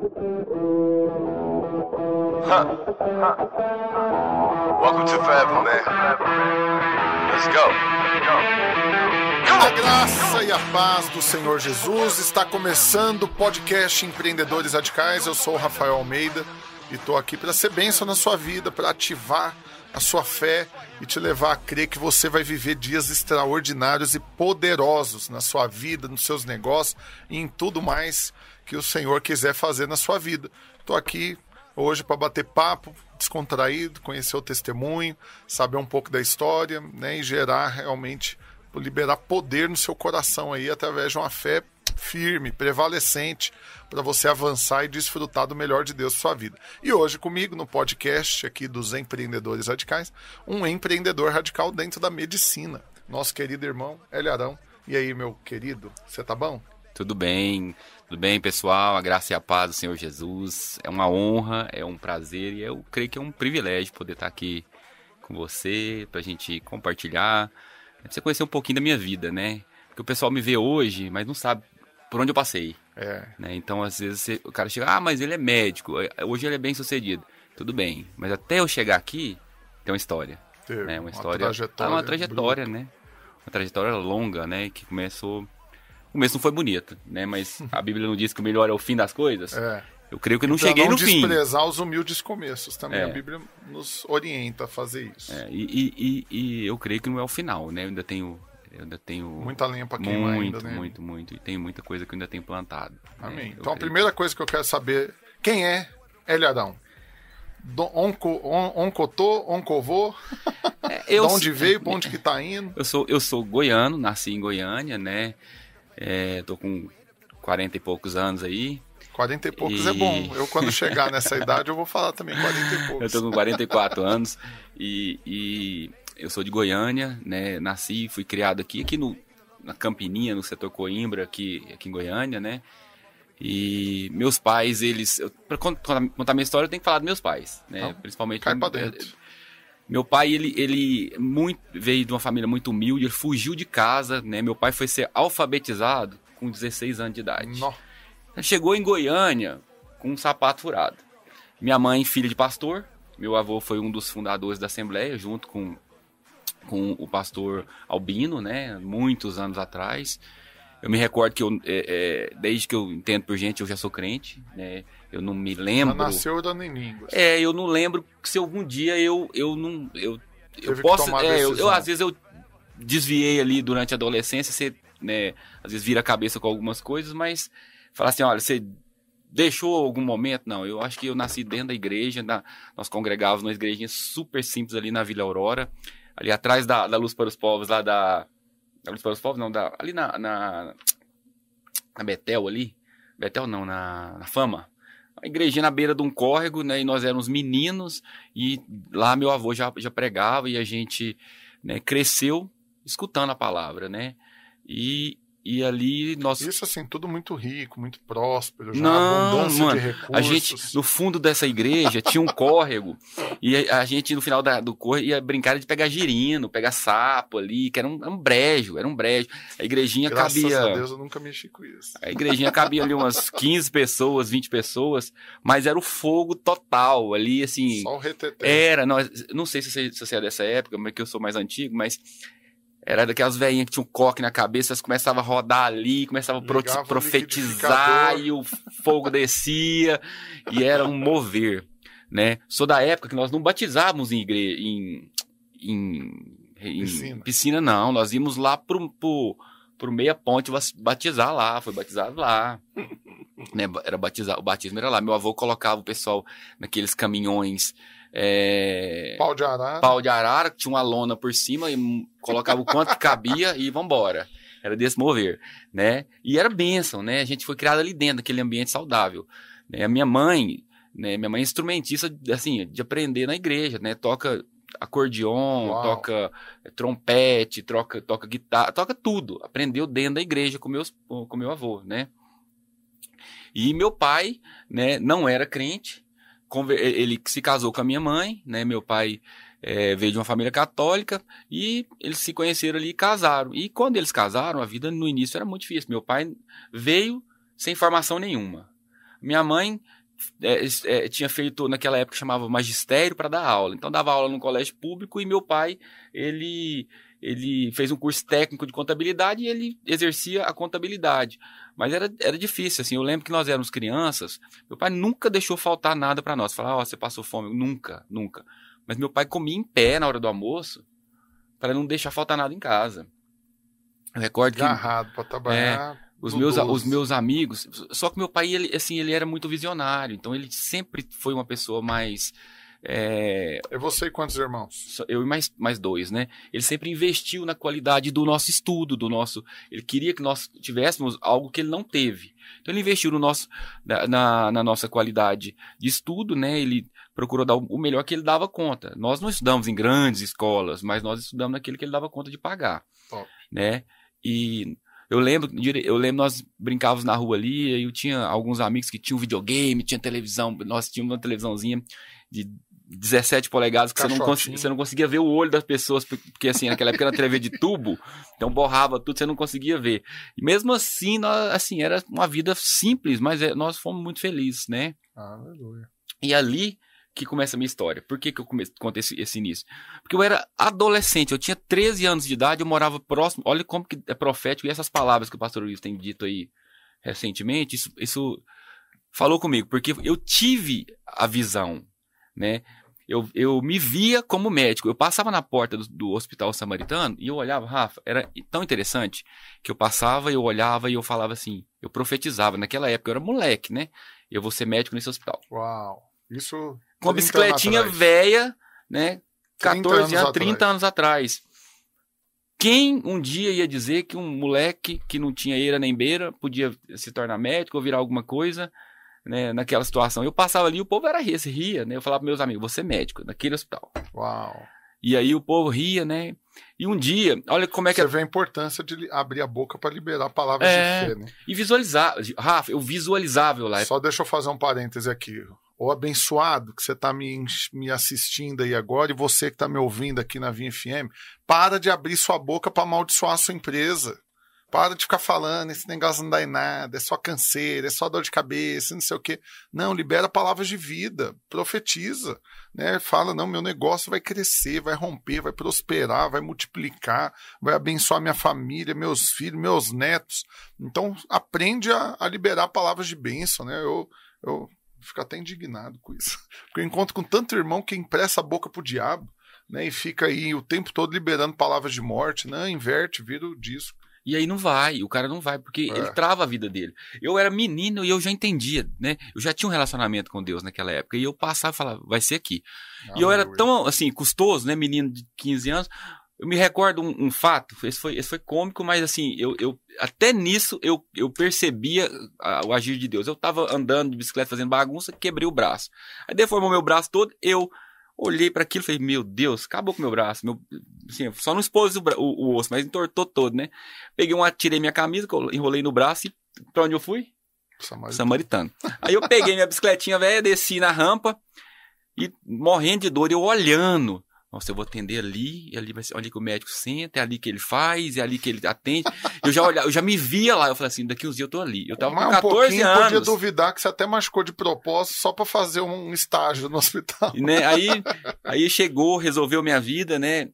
Huh. Welcome to Forever, man. Let's go. A graça e a paz do Senhor Jesus está começando o podcast Empreendedores Radicais. Eu sou o Rafael Almeida e estou aqui para ser bênção na sua vida, para ativar a sua fé e te levar a crer que você vai viver dias extraordinários e poderosos na sua vida, nos seus negócios e em tudo mais que o Senhor quiser fazer na sua vida. Estou aqui hoje para bater papo, descontraído, conhecer o testemunho, saber um pouco da história, né, e gerar realmente liberar poder no seu coração aí através de uma fé firme, prevalecente, para você avançar e desfrutar do melhor de Deus na sua vida. E hoje comigo no podcast aqui dos empreendedores radicais, um empreendedor radical dentro da medicina, nosso querido irmão Hélio Arão. E aí, meu querido, você tá bom? Tudo bem, tudo bem, pessoal? A graça e a paz do Senhor Jesus. É uma honra, é um prazer e eu creio que é um privilégio poder estar aqui com você, para a gente compartilhar, pra você conhecer um pouquinho da minha vida, né? Porque o pessoal me vê hoje, mas não sabe por onde eu passei. É. Né? Então, às vezes, você- o cara chega, ah, mas ele é médico, hoje ele é bem sucedido. Tudo bem, mas até eu chegar aqui, tem uma história. Teve né? Uma uma história. trajetória Ah, uma trajetória, né? Uma trajetória longa, né? Que começou. O começo não foi bonito, né? Mas a Bíblia não diz que o melhor é o fim das coisas. É. Eu creio que eu não Pra cheguei não no fim. desprezar os humildes começos também. É. A Bíblia nos orienta a fazer isso. É, e, e- e- eu creio que não é o final, né? Eu ainda tenho. Eu ainda tenho. Muita lenha para queimar muito, ainda, né? muito, muito. E tem muita coisa que eu ainda tenho plantado. né? Amém. Eu Então a primeira coisa que eu quero saber, quem é? Do- Onco, on, oncotô, oncovô? É, eu de onde veio, pra onde que tá indo? Eu sou, eu sou goiano, nasci em Goiânia, né? É, tô com 40 e poucos anos aí. 40 e poucos E- é bom. Eu, quando chegar nessa idade, eu vou falar também 40 e Eu poucos. tô com 44 anos e, e eu sou de Goiânia, né? Nasci, fui criado aqui, aqui no, na Campininha, no setor Coimbra, aqui, aqui em Goiânia, né? E meus pais, eles. eu- Pra cont- contar minha história, eu tenho que falar dos meus pais, né? Principalmente. Cai pra dentro. Meu pai, ele, ele muito, veio de uma família muito humilde, ele fugiu de casa, né? Meu pai foi ser alfabetizado com 16 anos de idade. Nó. Chegou em Goiânia com um sapato furado. Minha mãe, filha de pastor, meu avô foi um dos fundadores da Assembleia, junto com, com o pastor Albino, né? Muitos anos atrás. Eu me recordo que eu, é, é, desde que eu entendo por gente, eu já sou crente, né? Eu não me lembro. nasceu orando em línguas. É, eu não lembro se algum dia eu, eu não. Eu, eu Teve posso. é, eu, eu, às vezes eu desviei ali durante a adolescência, você, né, às vezes vira a cabeça com algumas coisas, mas falar assim, olha, você deixou algum momento? Não, eu acho que eu nasci dentro da igreja, na- nós congregávamos numa igrejinha super simples ali na Vila Aurora, ali atrás da, da Luz para os Povos, lá da. Da Luz para os Povos, não, da, ali na, na. Na Betel ali. Betel não, na, na Fama. A igrejinha na beira de um córrego, né? E nós éramos meninos, e lá meu avô já, já pregava e a gente né, cresceu escutando a palavra, né? E, e ali nós. Isso assim, tudo muito rico, muito próspero, já Não, abundância mano, de recursos. A gente, no fundo dessa igreja, tinha um córrego. E a, gente, no final da- do córrego, ia brincar de pegar girino, pegar sapo ali, que era um, um brejo, era um brejo. A igrejinha Graças cabia. a Deus eu nunca mexi com isso. A igrejinha cabia ali umas 15 pessoas, 20 pessoas, mas era o fogo total ali, assim. Só o reteté. Era, nós, não sei se você, se você é dessa época, mas que eu sou mais antigo, mas era daquelas velhinhas que tinham um coque na cabeça, elas começavam a rodar ali, começavam a Ligava profetizar e o fogo descia e era um mover, né? Sou da época que nós não batizávamos em igreja, em, em, em Piscina. piscina. não, nós íamos lá pro, pro, pro meia ponte batizar lá, foi batizado lá. né? Era batizar, o batismo era lá. Meu avô colocava o pessoal naqueles caminhões é, Pau de arara. pau de arara, que tinha uma lona por cima e colocava o quanto que cabia e vambora. Era desse mover, né? E era bênção, né? A gente foi criado ali dentro, daquele ambiente saudável. Né? A minha mãe, né? Minha mãe é instrumentista, assim, de aprender na igreja, né? Toca acordeon, Uau. toca trompete, troca, toca guitarra, toca tudo. Aprendeu dentro da igreja com, meus, com meu avô, né? E meu pai, né, não era crente, ele se casou com a minha mãe, né? Meu pai eh, veio de uma família católica e eles se conheceram ali e casaram. E quando eles casaram, a vida no início era muito difícil. Meu pai veio sem formação nenhuma. Minha mãe é, é, tinha feito, naquela época, chamava magistério para dar aula. Então, dava aula no colégio público e meu pai, ele, ele fez um curso técnico de contabilidade e ele exercia a contabilidade. Mas era, era difícil, assim. Eu lembro que nós éramos crianças, meu pai nunca deixou faltar nada para nós. Falar, ó, oh, você passou fome. Nunca, nunca. Mas meu pai comia em pé na hora do almoço para não deixar faltar nada em casa. Eu recordo que. Agarrado para trabalhar. É, os meus, os meus amigos. Só que meu pai, ele, assim, ele era muito visionário. Então ele sempre foi uma pessoa mais. É, é você e quantos irmãos? Eu e mais, mais dois, né? Ele sempre investiu na qualidade do nosso estudo, do nosso. Ele queria que nós tivéssemos algo que ele não teve. Então ele investiu no nosso, na, na, nossa qualidade de estudo, né? Ele procurou dar o melhor que ele dava conta. Nós não estudamos em grandes escolas, mas nós estudamos naquele que ele dava conta de pagar, Top. né? E eu lembro, eu lembro nós brincávamos na rua ali, eu tinha alguns amigos que tinham videogame, tinha televisão, nós tínhamos uma televisãozinha de 17 polegadas que você não, você não, conseguia ver o olho das pessoas, porque assim, naquela época era TV de tubo, então borrava tudo, você não conseguia ver. E mesmo assim, nós, assim, era uma vida simples, mas é, nós fomos muito felizes, né? Aleluia. E ali que começa a minha história. Por que, que eu comecei, contei esse, esse início? Porque eu era adolescente, eu tinha 13 anos de idade, eu morava próximo. Olha como que é profético, e essas palavras que o pastor Luiz tem dito aí recentemente, isso, isso falou comigo, porque eu tive a visão, né? Eu, eu me via como médico. Eu passava na porta do, do, hospital samaritano e eu olhava, Rafa, era tão interessante que eu passava, eu olhava e eu falava assim, eu profetizava. Naquela época eu era moleque, né? Eu vou ser médico nesse hospital. Uau! Isso com uma bicicletinha velha, né? 14 anos, 30 atrás. anos atrás. Quem um dia ia dizer que um moleque que não tinha eira nem beira podia se tornar médico ou virar alguma coisa, né, naquela situação? Eu passava ali, o povo era ria, se ria, né? Eu falava para meus amigos, você é médico, naquele hospital. Uau. E aí o povo ria, né? E um dia, olha como é que. Você vê a importância de abrir a boca para liberar palavras é, de fé, né? E visualizar. Rafa, eu visualizava lá. Só deixa eu fazer um parêntese aqui ou abençoado que você está me, me assistindo aí agora e você que está me ouvindo aqui na Vinha FM, para de abrir sua boca para amaldiçoar a sua empresa. Para de ficar falando, esse negócio não dá em nada, é só canseira, é só dor de cabeça, não sei o quê. Não, libera palavras de vida, profetiza, né? Fala, não, meu negócio vai crescer, vai romper, vai prosperar, vai multiplicar, vai abençoar minha família, meus filhos, meus netos. Então, aprende a, a liberar palavras de bênção, né? Eu, eu fico até indignado com isso. Porque eu encontro com tanto irmão que empresta a boca pro diabo, né? E fica aí o tempo todo liberando palavras de morte, né? Inverte, vira o disco. E aí não vai, o cara não vai, porque é. ele trava a vida dele. Eu era menino e eu já entendia, né? Eu já tinha um relacionamento com Deus naquela época. E eu passava e falava, vai ser aqui. Ah, e eu era tão, assim, custoso, né? Menino de 15 anos. Eu me recordo um, um, fato, esse foi, esse foi cômico, mas assim, eu, eu até nisso eu, eu percebia a, o agir de Deus. Eu tava andando de bicicleta fazendo bagunça, quebrei o braço. Aí deformou meu braço todo, eu olhei para aquilo e falei, meu Deus, acabou com meu braço. Meu, assim, só não expôs o, o, o, osso, mas entortou todo, né? Peguei uma, tirei minha camisa, enrolei no braço e pra onde eu fui? Samaritano. Samaritano. Aí eu peguei minha bicicletinha velha, desci na rampa e morrendo de dor, eu olhando nossa, eu vou atender ali, e ali vai ser ali que o médico senta, é ali que ele faz, é ali que ele atende. Eu já olhava, eu já me via lá, eu falei assim, daqui uns dias eu tô ali. Eu tava Mas com 14 um anos. podia duvidar que você até machucou de propósito só para fazer um estágio no hospital. Né? Aí, aí chegou, resolveu minha vida, né?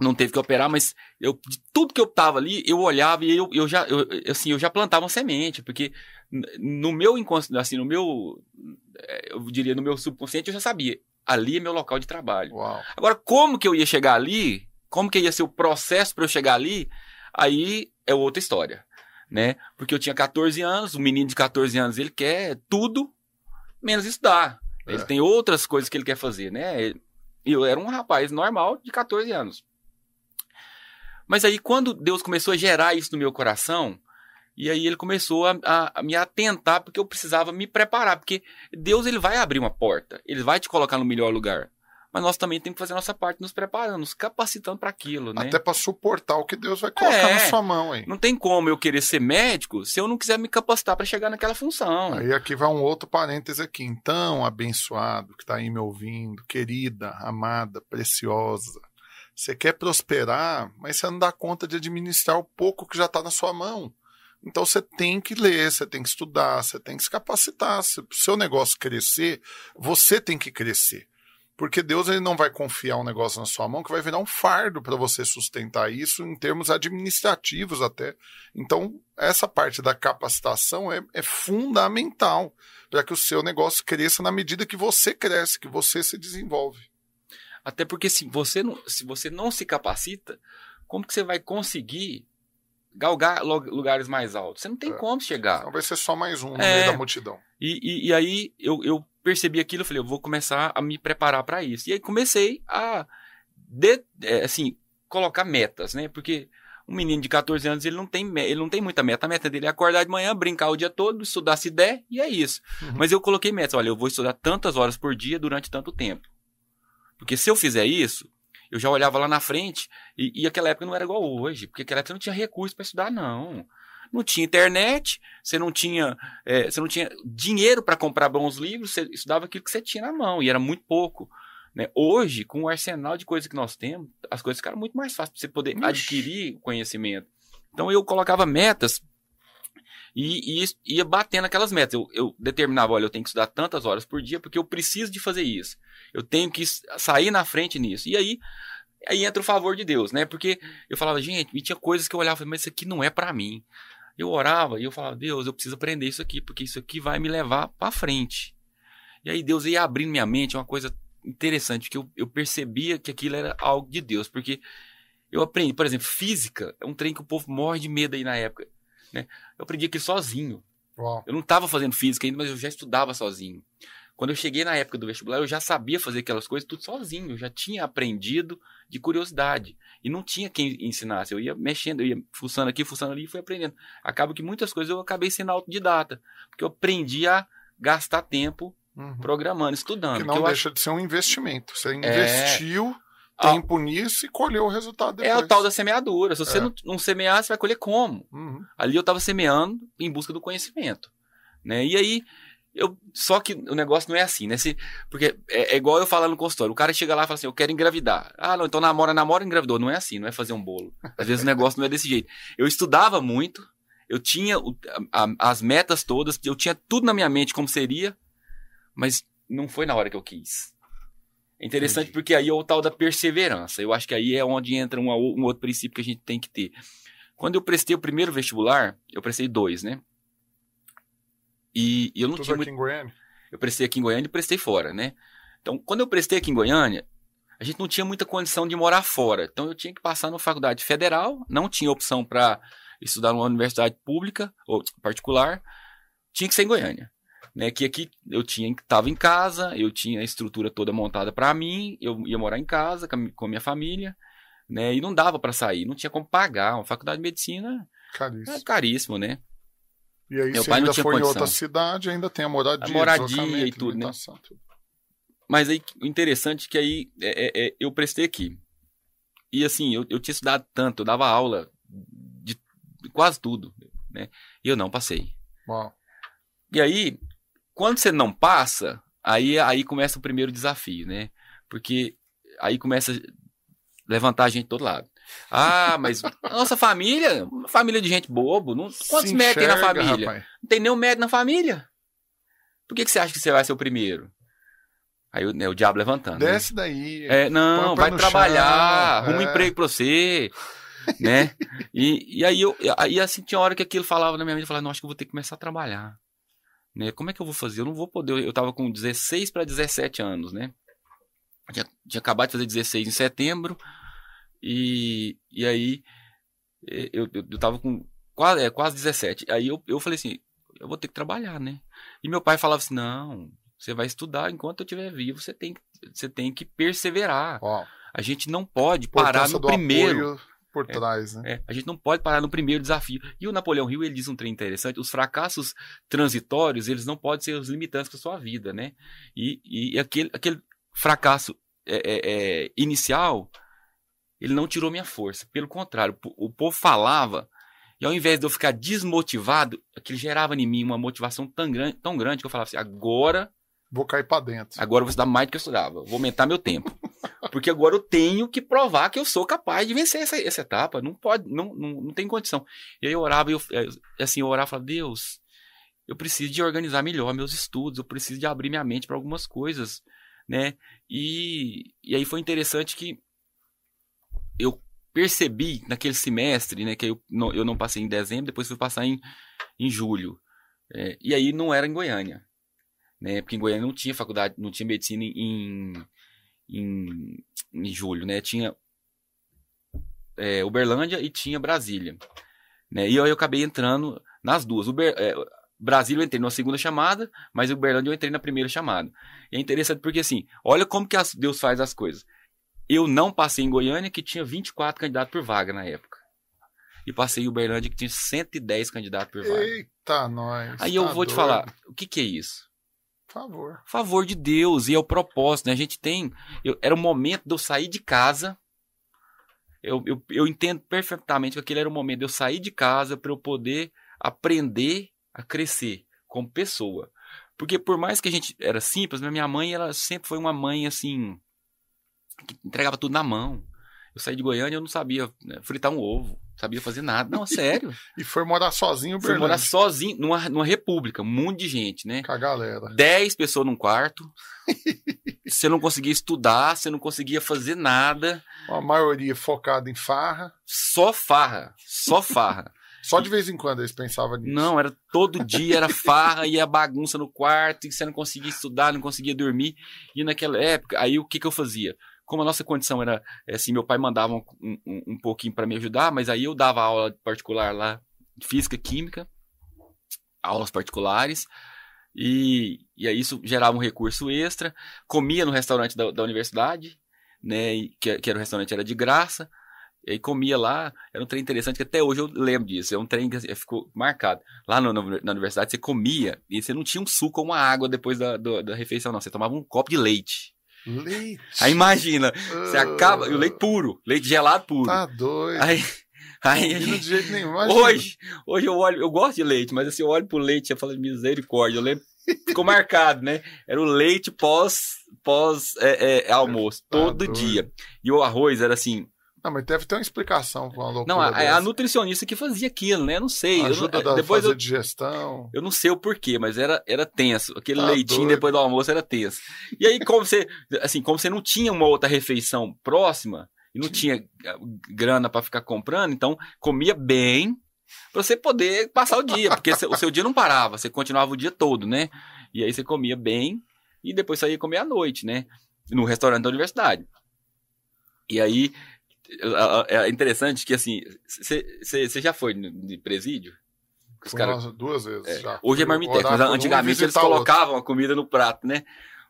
Não teve que operar, mas eu, de tudo que eu tava ali, eu olhava e eu, eu já, eu, assim, eu já plantava uma semente, porque no meu inconsciente, assim, no meu, eu diria, no meu subconsciente, eu já sabia ali é meu local de trabalho. Uau. Agora, como que eu ia chegar ali? Como que ia ser o processo para eu chegar ali? Aí é outra história, né? Porque eu tinha 14 anos, um menino de 14 anos, ele quer tudo menos estudar. É. Ele tem outras coisas que ele quer fazer, né? E eu era um rapaz normal de 14 anos. Mas aí, quando Deus começou a gerar isso no meu coração, e aí ele começou a, a, a, me atentar porque eu precisava me preparar, porque Deus ele vai abrir uma porta, ele vai te colocar no melhor lugar. Mas nós também temos que fazer a nossa parte, nos preparando, nos capacitando para aquilo, né? Até para suportar o que Deus vai colocar é, na sua mão, hein? Não tem como eu querer ser médico se eu não quiser me capacitar para chegar naquela função. Aí aqui vai um outro parêntese aqui. Então, abençoado que está aí me ouvindo, querida, amada, preciosa. Você quer prosperar, mas você não dá conta de administrar o pouco que já está na sua mão. Então você tem que ler, você tem que estudar, você tem que se capacitar. Se o seu negócio crescer, você tem que crescer. Porque Deus ele não vai confiar um negócio na sua mão que vai virar um fardo para você sustentar isso em termos administrativos até. Então, essa parte da capacitação é, é fundamental para que o seu negócio cresça na medida que você cresce, que você se desenvolve. Até porque se você não se, você não se capacita, como que você vai conseguir galgar lugares mais altos? Você não tem é. como chegar. Então vai ser só mais um no é. meio da multidão. E, e, e aí eu, eu percebi aquilo, eu falei, eu vou começar a me preparar para isso. E aí comecei a, de, é, assim, colocar metas, né? Porque um menino de 14 anos, ele não tem, ele não tem muita meta. A meta dele é acordar de manhã, brincar o dia todo, estudar se der, e é isso. Uhum. Mas eu coloquei metas. Olha, eu vou estudar tantas horas por dia durante tanto tempo. Porque se eu fizer isso, eu já olhava lá na frente, e, e aquela época não era igual hoje, porque aquela época não tinha recurso para estudar, não não tinha internet, você não tinha, é, você não tinha dinheiro para comprar bons livros, você estudava aquilo que você tinha na mão, e era muito pouco. Né? Hoje, com o arsenal de coisas que nós temos, as coisas ficaram muito mais fáceis para você poder Ixi. adquirir conhecimento. Então eu colocava metas e, e ia batendo aquelas metas. Eu, eu, determinava, olha, eu tenho que estudar tantas horas por dia porque eu preciso de fazer isso. Eu tenho que sair na frente nisso. E aí, aí entra o favor de Deus, né? Porque eu falava, gente, e tinha coisas que eu olhava, mas isso aqui não é para mim eu orava e eu falava, Deus, eu preciso aprender isso aqui, porque isso aqui vai me levar para frente. E aí Deus ia abrindo minha mente, uma coisa interessante, que eu, eu percebia que aquilo era algo de Deus, porque eu aprendi, por exemplo, física, é um trem que o povo morre de medo aí na época. Né? Eu aprendi aquilo sozinho. Uau. Eu não estava fazendo física ainda, mas eu já estudava sozinho. Quando eu cheguei na época do vestibular, eu já sabia fazer aquelas coisas tudo sozinho. Eu já tinha aprendido de curiosidade. E não tinha quem ensinasse. Eu ia mexendo, eu ia fuçando aqui, fuçando ali e fui aprendendo. Acaba que muitas coisas eu acabei sendo autodidata. Porque eu aprendi a gastar tempo uhum. programando, estudando. Que não que deixa acho... de ser um investimento. Você investiu é... tempo nisso e colheu o resultado depois. É o tal da semeadura. Se você é. não, não, semear, você vai colher como? Uhum. Ali eu estava semeando em busca do conhecimento. Né? E aí eu, só que o negócio não é assim, né? Se, porque é, é, igual eu falar no consultório. O cara chega lá e fala assim: Eu quero engravidar. Ah, não, então namora, namora, engravidou. Não é assim, não é fazer um bolo. Às vezes o negócio não é desse jeito. Eu estudava muito, eu tinha o, a, as metas todas, eu tinha tudo na minha mente como seria, mas não foi na hora que eu quis. É interessante Entendi. porque aí é o tal da perseverança. Eu acho que aí é onde entra um, um outro princípio que a gente tem que ter. Quando eu prestei o primeiro vestibular, eu prestei dois, né? E, e eu não Tudo tinha aqui muito... em Goiânia? Eu prestei aqui em Goiânia e prestei fora, né? Então, quando eu prestei aqui em Goiânia, a gente não tinha muita condição de morar fora. Então, eu tinha que passar na faculdade federal, não tinha opção para estudar numa universidade pública ou particular, tinha que ser em Goiânia. Né, que aqui eu tinha estava em casa, eu tinha a estrutura toda montada para mim, eu ia morar em casa com a minha família, né, e não dava para sair, não tinha como pagar. Uma faculdade de medicina caríssimo, é caríssimo né? E aí, Meu se ainda for condição. em outra cidade, ainda tem a moradia, a moradia e tudo, né? Tudo. Mas aí, o interessante é que aí é, é, é, eu prestei aqui. E assim, eu, eu tinha estudado tanto, eu dava aula de quase tudo, né? E eu não passei. Uau. E aí, quando você não passa, aí, aí começa o primeiro desafio, né? Porque aí começa a levantar a gente de todo lado. Ah, mas nossa família, família de gente bobo. Não, quantos médicos tem na família? Rapaz. Não tem nenhum médico na família. Por que, que você acha que você vai ser o primeiro? Aí né, o diabo levantando. Né? Desce né? daí. É, não, vai trabalhar, chão, arruma é. um emprego pra você. né? E, e aí, eu, aí assim, tinha hora que aquilo falava na minha mente, eu falava, não, acho que eu vou ter que começar a trabalhar. Né? Como é que eu vou fazer? Eu não vou poder. Eu tava com 16 para 17 anos, né? Tinha, tinha acabado de fazer 16 em setembro. E, e aí eu, eu, eu tava com quase, é, quase 17. Aí eu, eu falei assim, eu vou ter que trabalhar, né? E meu pai falava assim, não, você vai estudar enquanto eu estiver vivo, você tem, você tem que perseverar. Uau. A gente não pode parar no primeiro. Por trás, é, né? É, a gente não pode parar no primeiro desafio. E o Napoleão Hill, ele diz um trem interessante, os fracassos transitórios, eles não podem ser os limitantes para sua vida, né? E, e aquele, aquele fracasso é, é, é inicial, ele não tirou minha força. Pelo contrário, o povo falava, e ao invés de eu ficar desmotivado, aquilo gerava em mim uma motivação tão grande, tão grande que eu falava assim: agora. Vou cair para dentro. Agora eu vou estudar mais do que eu estudava. Vou aumentar meu tempo. Porque agora eu tenho que provar que eu sou capaz de vencer essa, essa etapa. Não pode, não, não, não tem condição. E aí eu orava, eu, é, assim, eu orava e falava, Deus, eu preciso de organizar melhor meus estudos, eu preciso de abrir minha mente para algumas coisas, né? E, e aí foi interessante que eu percebi naquele semestre, né, que eu não, eu não passei em dezembro, depois fui passar em, em julho. É, e aí não era em Goiânia, né? Porque em Goiânia não tinha faculdade, não tinha medicina em, em, em julho, né? Tinha é, Uberlândia e tinha Brasília. Né? E aí eu acabei entrando nas duas. Uber, é, Brasília eu entrei na segunda chamada, mas Uberlândia eu entrei na primeira chamada. E é interessante porque assim, olha como que Deus faz as coisas. Eu não passei em Goiânia, que tinha 24 candidatos por vaga na época. E passei em Uberlândia, que tinha 110 candidatos por vaga. Eita, nós. Aí eu tá vou te doido. falar, o que que é isso? Favor. favor de Deus e é o propósito, né? A gente tem. eu- era o momento de eu sair de casa. Eu, eu, eu entendo perfeitamente que aquele era o momento de eu sair de casa para eu poder aprender a crescer como pessoa. Porque por mais que a gente era simples, minha mãe ela sempre foi uma mãe assim que entregava tudo na mão. Eu saí de Goiânia, eu não sabia né, fritar um ovo, sabia fazer nada. Não, sério. E foi morar sozinho, Fui morar sozinho numa, numa república, um monte de gente, né? Com a galera. 10 pessoas num quarto. você não conseguia estudar, você não conseguia fazer nada. A maioria focada em farra. Só farra. Só farra. Só de vez em quando eles pensavam nisso. Não, era todo dia, era farra, ia bagunça no quarto, e você não conseguia estudar, não conseguia dormir. E naquela época, aí o que, que eu fazia? Como a nossa condição era é, assim, meu pai mandava um, um, um pouquinho para me ajudar, mas aí eu dava aula particular lá, física, química, aulas particulares, e, e aí isso gerava um recurso extra. Comia no restaurante da, da universidade, né, que, que era o restaurante era de graça, e comia lá, era um trem interessante que até hoje eu lembro disso, é um trem que assim, ficou marcado. Lá no- no- na universidade você comia e você não tinha um suco ou uma água depois da, do- da refeição, não. Você tomava um copo de leite. Leite. Aí imagina, você acaba. O leite puro, leite gelado puro. Tá doido. Aí. aí Combina de jeito nenhum. imagina. hoje, hoje eu olho, eu gosto de leite, mas assim, eu olho pro leite e falo, misericórdia, eu lembro. Ficou marcado, né? Era o leite pós, pós é, é, almoço, Tá todo doido. dia. E o arroz era assim. Não, mas deve ter uma explicação pra uma loucura Não, a, dessa. a nutricionista que fazia aquilo, né? Eu não sei. eu não- Ajuda a depois fazer eu, digestão. Eu não sei o porquê, mas era, era tenso. Aquele Tá leitinho doido. depois do almoço era tenso. E aí, como você, assim, como você não tinha uma outra refeição próxima e não tinha ah, grana para ficar comprando, então comia bem para você poder passar o dia, porque o seu dia não parava, você continuava o dia todo, né? E aí você comia bem e depois saía comer à noite, né? No restaurante da universidade. E aí é interessante que assim, você já foi de presídio? Os Fui duas vezes é, já. Hoje é marmitex, mas por um antigamente eles colocavam a comida no prato, né?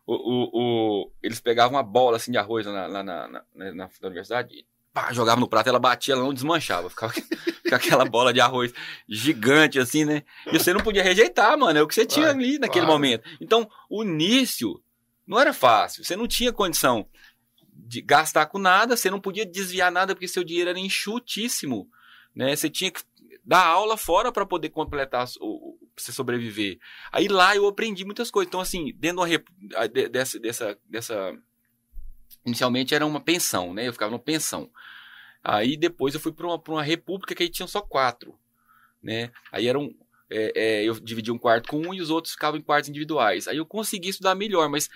O, o, o- eles pegavam uma bola assim de arroz lá, na, na, na, na- universidade pá, jogavam no prato, ela batia, ela não desmanchava. Ficava aquela bola de arroz gigante assim, né? E você não podia rejeitar, mano. É o que você tinha ali naquele claro. momento. Então, o início não era fácil. Você não tinha condição de gastar com nada, você não podia desviar nada porque seu dinheiro era enxutíssimo, né? Você tinha que dar aula fora para poder completar o, você sobreviver. Aí lá eu aprendi muitas coisas. Então assim, dentro de dessa dessa dessa inicialmente era uma pensão, né? Eu ficava numa pensão. Aí depois eu fui para uma, uma república que aí tinham só quatro, né? Aí eram é, é, eu dividi um quarto com um e os outros ficavam em quartos individuais. Aí eu consegui estudar melhor, mas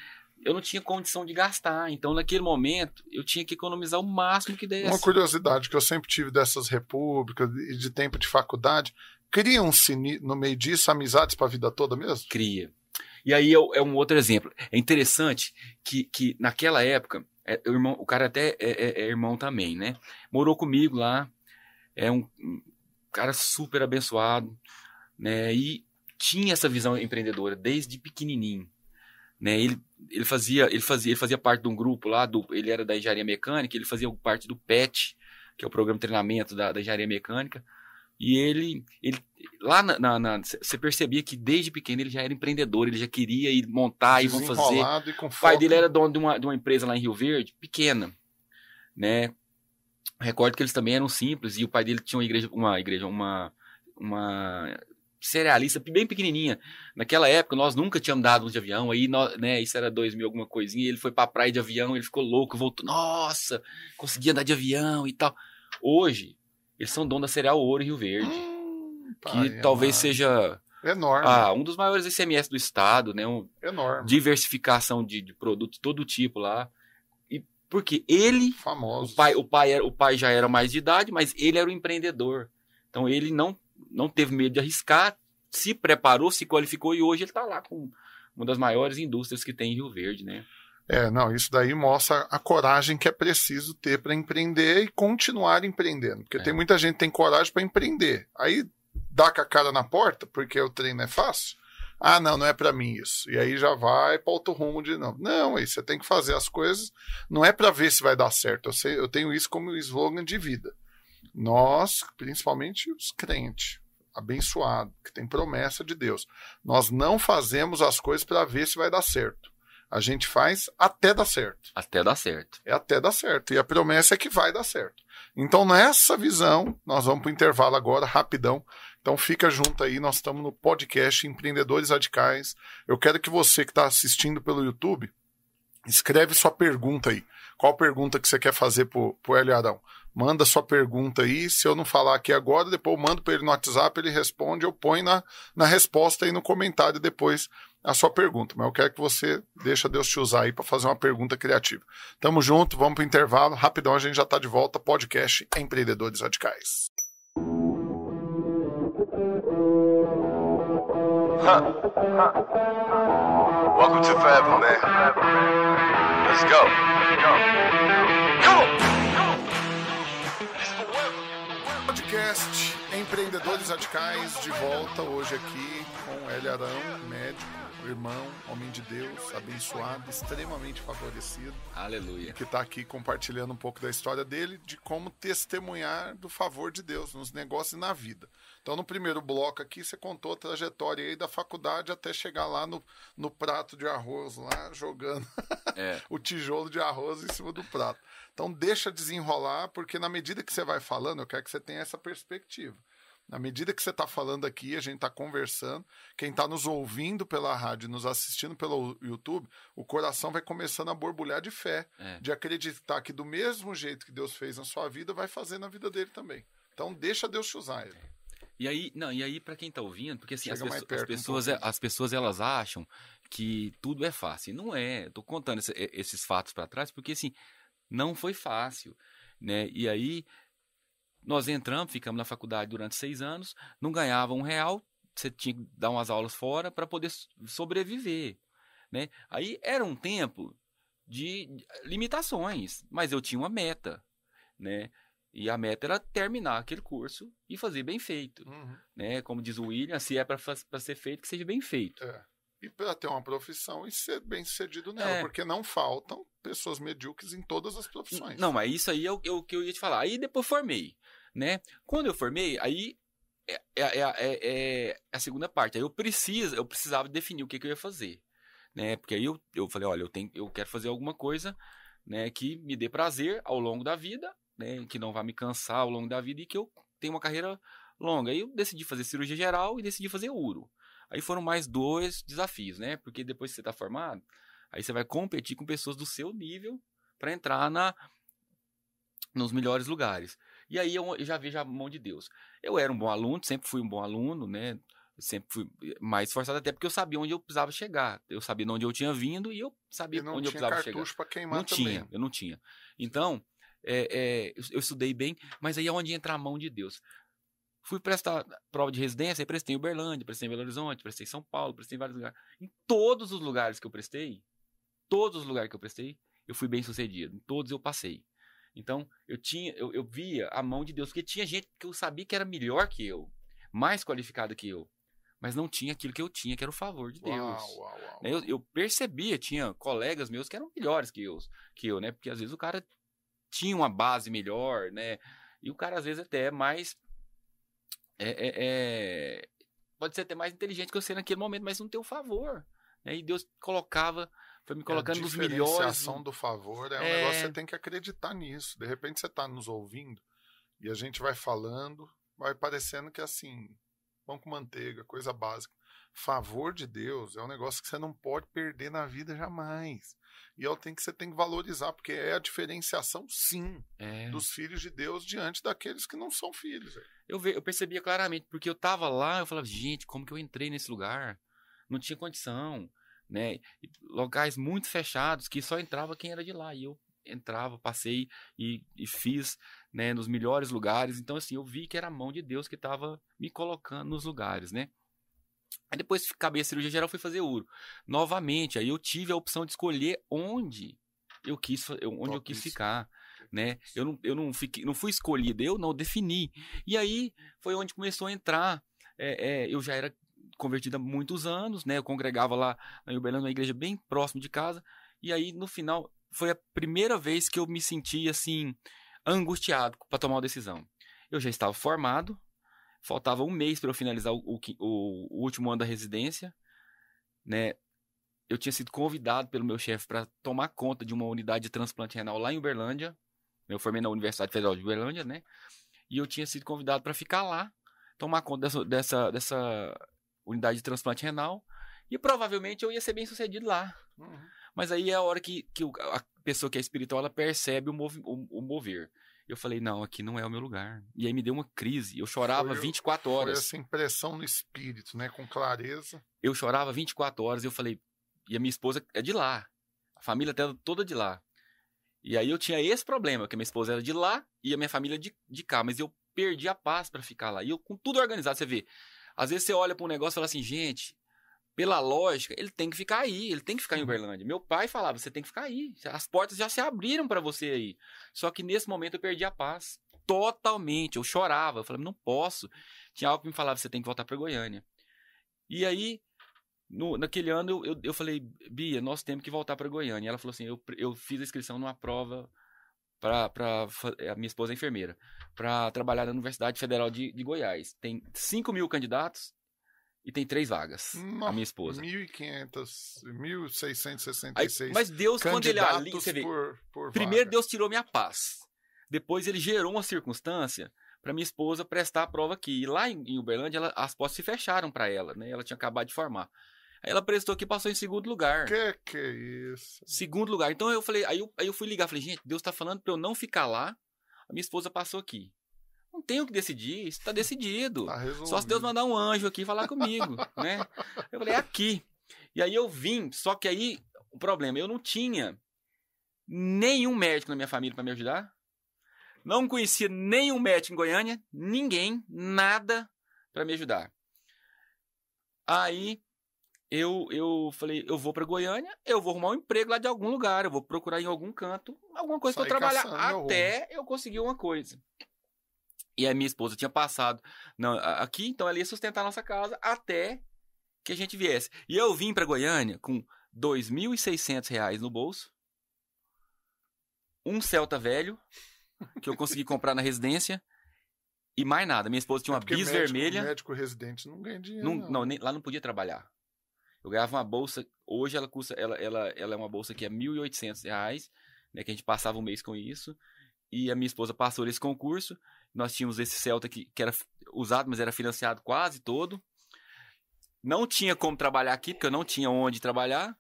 eu não tinha condição de gastar. Então, naquele momento, eu tinha que economizar o máximo que desse. Uma curiosidade que eu sempre tive dessas repúblicas e de tempo de faculdade, criam-se no meio disso amizades para a vida toda mesmo? cria. E aí é, é um outro exemplo. É interessante que, que naquela época, é, o, irmão, o cara até é, é- é irmão também, né? Morou comigo lá, é um, um cara super abençoado, né? E tinha essa visão empreendedora desde pequenininho, né? Ele, ele fazia ele fazia ele fazia parte de um grupo lá do ele era da engenharia mecânica, ele fazia parte do PET, que é o programa de treinamento da, da engenharia mecânica. E ele, ele lá na você percebia que desde pequeno ele já era empreendedor, ele já queria ir montar e vão fazer. E com O pai dele era dono de uma, de uma empresa lá em Rio Verde, pequena, né? Recordo que eles também eram simples e o pai dele tinha uma igreja, uma igreja, uma, uma cerealista, bem pequenininha. Naquela época, nós nunca tínhamos dado um de avião, aí, nós, né, isso era 2000 alguma coisinha, ele foi pra praia de avião, ele ficou louco, voltou, nossa, conseguia andar de avião e tal. Hoje, eles são donos da Cereal Ouro em Rio Verde, Hum, que pai talvez seja Enorme. ah, um dos maiores ICMS do estado, né, um, Enorme. diversificação de, de produtos de todo tipo lá. E porque ele Famoso. o pai, o, pai era, o pai já era mais de idade, mas ele era um empreendedor. Então ele não, não teve medo de arriscar, se preparou, se qualificou e hoje ele está lá com uma das maiores indústrias que tem em Rio Verde, né? É, não, isso daí mostra a coragem que é preciso ter para empreender e continuar empreendendo. Porque É. tem muita gente que tem coragem para empreender. Aí dá com a cara na porta, porque o treino é fácil. Ah, não, não é para mim isso. E aí já vai para outro rumo de não. Não, aí você tem que fazer as coisas, não é para ver se vai dar certo. Eu, sei, eu tenho isso como slogan de vida. Nós, principalmente os crentes, abençoados, que tem promessa de Deus, nós não fazemos as coisas para ver se vai dar certo. A gente faz até dar certo. Até dar certo. É até dar certo. E a promessa é que vai dar certo. Então, nessa visão, nós vamos para o intervalo agora, rapidão. Então, fica junto aí. Nós estamos no podcast Empreendedores Radicais. Eu quero que você que está assistindo pelo YouTube, escreve sua pergunta aí. Qual pergunta que você quer fazer para o Hélio Arão? Manda sua pergunta aí. Se eu não falar aqui agora, depois eu mando para ele no WhatsApp, ele responde, eu ponho na, na resposta aí no comentário depois a sua pergunta. Mas eu quero que você deixa Deus te usar aí para fazer uma pergunta criativa. Tamo junto, vamos pro intervalo. Rapidão, a gente já tá de volta. Podcast Empreendedores Radicais. Welcome to Forever, man. Let's go. Come Podcast Empreendedores Radicais de volta hoje aqui com Hélio Arão, médico, irmão, homem de Deus, abençoado, extremamente favorecido. Aleluia. que está aqui compartilhando um pouco da história dele, de como testemunhar do favor de Deus nos negócios e na vida. Então, no primeiro bloco aqui, você contou a trajetória aí da faculdade até chegar lá no, no prato de arroz, lá jogando É. o tijolo de arroz em cima do prato. Então, deixa desenrolar, porque na medida que você vai falando, eu quero que você tenha essa perspectiva. Na medida que você está falando aqui, a gente está conversando, quem está nos ouvindo pela rádio, nos assistindo pelo YouTube, o coração vai começando a borbulhar de fé, É. de acreditar que do mesmo jeito que Deus fez na sua vida, vai fazer na vida dele também. Então deixa Deus te usar ele. E aí, não, e aí para quem tá ouvindo, porque assim, as, pesso- as perto um pessoas, pouco. as pessoas elas acham que tudo é fácil. E não é. Eu tô contando esse- esses fatos para trás porque assim, não foi fácil, né? E aí nós entramos, ficamos na faculdade durante seis anos, não ganhava um real, você tinha que dar umas aulas fora para poder sobreviver, né? Aí era um tempo de limitações, mas eu tinha uma meta, né? E a meta era terminar aquele curso e fazer bem feito, né? Como diz o William, se é para ser feito, que seja bem feito. É. E para ter uma profissão e ser bem sucedido nela, É. porque não faltam pessoas medíocres em todas as profissões. Não, mas isso aí é o, é o que eu ia te falar. Aí depois formei, né? Quando eu formei, aí é, é- é- é- é a segunda parte. Aí eu preciso, eu precisava definir o que, que eu ia fazer, né? Porque aí eu, eu falei, olha, eu tenho, eu quero fazer alguma coisa, né, que me dê prazer ao longo da vida, né, que não vá me cansar ao longo da vida e que eu tenha uma carreira longa. Aí eu decidi fazer cirurgia geral e decidi fazer uro. Aí foram mais dois desafios, né? Porque depois que você está formado, aí você vai competir com pessoas do seu nível para entrar na nos melhores lugares. E aí eu eu já vejo a mão de Deus. Eu era um bom aluno, sempre fui um bom aluno, né? Sempre fui mais esforçado, até porque eu sabia onde eu precisava chegar. Eu sabia de onde eu tinha vindo e eu sabia E não onde eu tinha precisava chegar. cartucho para queimar Não também. tinha, eu não tinha. Então, é, é, eu, eu estudei bem, mas aí é onde entra a mão de Deus. Fui prestar prova de residência, prestei em Uberlândia, prestei em Belo Horizonte, prestei em São Paulo, prestei em vários lugares. Em todos os lugares que eu prestei, todos os lugares que eu prestei, eu fui bem sucedido. Em todos eu passei. Então, eu tinha, eu, eu via a mão de Deus, porque tinha gente que eu sabia que era melhor que eu, mais qualificada que eu, mas não tinha aquilo que eu tinha, que era o favor de Deus. Uau, uau, uau. Né, Eu, eu percebia, tinha colegas meus que eram melhores que eu, que eu, né? Porque às vezes o cara tinha uma base melhor, né? E o cara às vezes até é mais. É- é- é- pode ser até mais inteligente que você naquele momento, mas não tem o favor. Né? E Deus colocava, foi me colocando a nos diferenciação melhores. do favor é um É. negócio que você tem que acreditar nisso. De repente você está nos ouvindo e a gente vai falando, vai parecendo que assim, pão com manteiga, coisa básica. Favor de Deus é um negócio que você não pode perder na vida jamais. E é o tem que você tem que valorizar, porque é a diferenciação, sim, É. dos filhos de Deus diante daqueles que não são filhos. Eu, ve- eu percebia claramente, porque eu tava lá, eu falava, gente, como que eu entrei nesse lugar? Não tinha condição, né? Locais muito fechados, que só entrava quem era de lá. E eu entrava, passei e, e fiz, né, nos melhores lugares. Então, assim, eu vi que era a mão de Deus que estava me colocando nos lugares, né? Aí depois que acabei a cirurgia geral, fui fazer uro. Novamente, aí eu tive a opção de escolher onde eu quis, onde eu quis ficar, né? Eu não, eu não fiquei, não fui escolhido, eu não defini. E aí foi onde começou a entrar. é, é, eu já era convertido há muitos anos, né? Eu congregava lá na Uberlândia, uma igreja bem próximo de casa. E aí, no final, foi a primeira vez que eu me senti assim, angustiado para tomar uma decisão. Eu já estava formado, faltava um mês para eu finalizar o, o, o- último ano da residência, né? Eu tinha sido convidado pelo meu chefe para tomar conta de uma unidade de transplante renal lá em Uberlândia. Eu formei na Universidade Federal de Uberlândia, né? E eu tinha sido convidado para ficar lá, tomar conta dessa, dessa, dessa unidade de transplante renal. E provavelmente eu ia ser bem sucedido lá. Uhum. Mas aí é a hora que, que a pessoa que é espiritual ela percebe o, movi- o- o mover. Eu falei, não, aqui não é o meu lugar. E aí me deu uma crise. Eu chorava Foi o- 24 Foi horas. essa impressão no espírito, né? Com clareza. Eu chorava 24 horas. Eu falei, e a minha esposa é de lá. A família dela toda de lá. E aí eu tinha esse problema, que a minha esposa era de lá e a minha família de, de cá. Mas eu perdi a paz pra ficar lá. E eu com tudo organizado, você vê. Às vezes você olha pra um negócio e fala assim, gente, pela lógica, ele tem que ficar aí, ele tem que ficar em Uberlândia. Meu pai falava, você tem que ficar aí. As portas já se abriram pra você aí. Só que nesse momento eu perdi a paz. Totalmente. Eu chorava. Eu falava, não posso. Tinha algo que me falava, você tem que voltar pra Goiânia. E aí, no- naquele ano, eu, eu, eu falei, Bia, nós temos que voltar pra Goiânia. E ela falou assim, eu, eu fiz a inscrição numa prova para a minha esposa é enfermeira, para trabalhar na Universidade Federal de, de Goiás. Tem 5 mil candidatos e tem três vagas. a minha esposa. 1.500, Aí, 1.666 mas Deus, quando ele ali, você vê, por, por primeiro vaga. Deus tirou minha paz. Depois ele gerou uma circunstância para minha esposa prestar a prova aqui. E lá em, em Uberlândia, ela- as portas se fecharam para ela, né? Ela tinha acabado de formar. Aí ela prestou aqui e passou em segundo lugar. Que que é isso? Segundo lugar. Então eu falei, aí eu, aí eu fui ligar, falei, gente, Deus tá falando pra eu não ficar lá. A minha esposa passou aqui. Não tenho que decidir, isso tá decidido. Tá. Só se Deus mandar um anjo aqui falar comigo, né? Eu falei, é aqui. E aí eu vim, só que aí o problema, eu não tinha nenhum médico na minha família pra me ajudar. Não conhecia nenhum médico em Goiânia, ninguém, nada pra me ajudar. Aí eu, eu falei, eu vou pra Goiânia, eu vou arrumar um emprego lá de algum lugar, eu vou procurar em algum canto, alguma coisa eu Sair trabalhar até eu conseguir uma coisa. E a minha esposa tinha passado não, aqui, então ela ia sustentar a nossa casa até que a gente viesse. E eu vim pra Goiânia com 2.600 reais no bolso, um Celta velho, que eu consegui comprar na residência, e mais nada. Minha esposa tinha uma É bis médico, vermelha. médico residente não ganha dinheiro. Não, Não, não, nem- lá não podia trabalhar. Eu ganhava uma bolsa, hoje ela custa, ela, ela, ela é uma bolsa que é 1.800 reais, né, que a gente passava um mês com isso, e a minha esposa passou nesse concurso, nós tínhamos esse Celta que, que era usado, mas era financiado quase todo, não tinha como trabalhar aqui, porque eu não tinha onde trabalhar,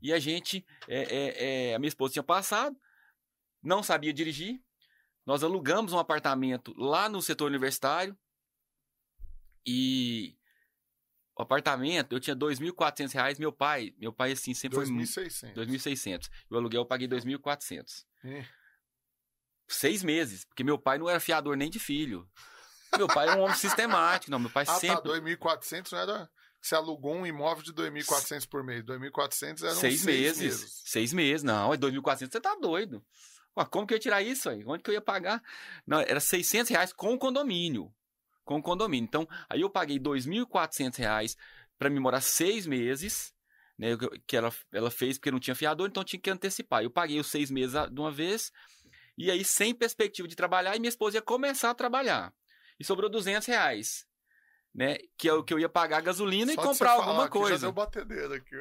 e a gente, é, é, é, a minha esposa tinha passado, não sabia dirigir, nós alugamos um apartamento lá no setor universitário, e o apartamento, eu tinha 2.400 reais. Meu pai, meu pai assim, sempre foi muito. 2.600. 2.600. E o aluguel eu paguei 2.400. É. Seis meses, porque meu pai não era fiador nem de filho. Meu pai era um homem sistemático. Não, meu pai Ah, tá, sempre. 2.400 não era... Você alugou um imóvel de 2.400 por mês. 2.400 eram seis, meses. Seis meses. Não, é 2.400, você tá doido. Ué, como que eu ia tirar isso aí? Onde que eu ia pagar? Não, era 600 reais com o condomínio. Com o condomínio. Então, aí eu paguei 2.400 reais pra me morar seis meses, né? que- ela, ela fez porque não tinha fiador, então tinha que antecipar. Eu paguei os seis meses de uma vez, e aí sem perspectiva de trabalhar, e minha esposa ia começar a trabalhar. E sobrou 200 reais, né? Que é o que eu ia pagar a gasolina e Só de comprar alguma aqui, Já coisa. deu batedeira aqui.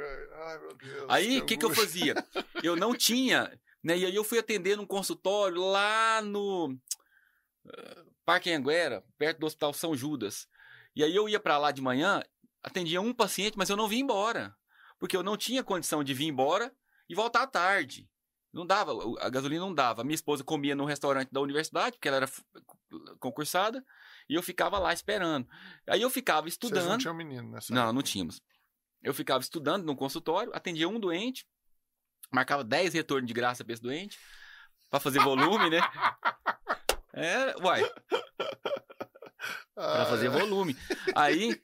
Ai, meu Deus. Aí, o que, que eu fazia? Eu não tinha, né? E aí eu fui atender num consultório lá no eh, Parque Anguera, perto do Hospital São Judas. E aí eu ia pra lá de manhã, atendia um paciente, mas eu não vinha embora. Porque eu não tinha condição de vir embora e voltar à tarde. Não dava, a gasolina não dava. A minha esposa comia no restaurante da universidade, porque ela era concursada, e eu ficava lá esperando. Aí eu ficava Vocês não estudando. tinham menino nessa Não, época. não tínhamos. Eu ficava estudando no consultório, atendia um doente, marcava 10 retornos de graça pra esse doente, pra fazer volume, né? É, uai, pra Ah, fazer é. volume. Aí,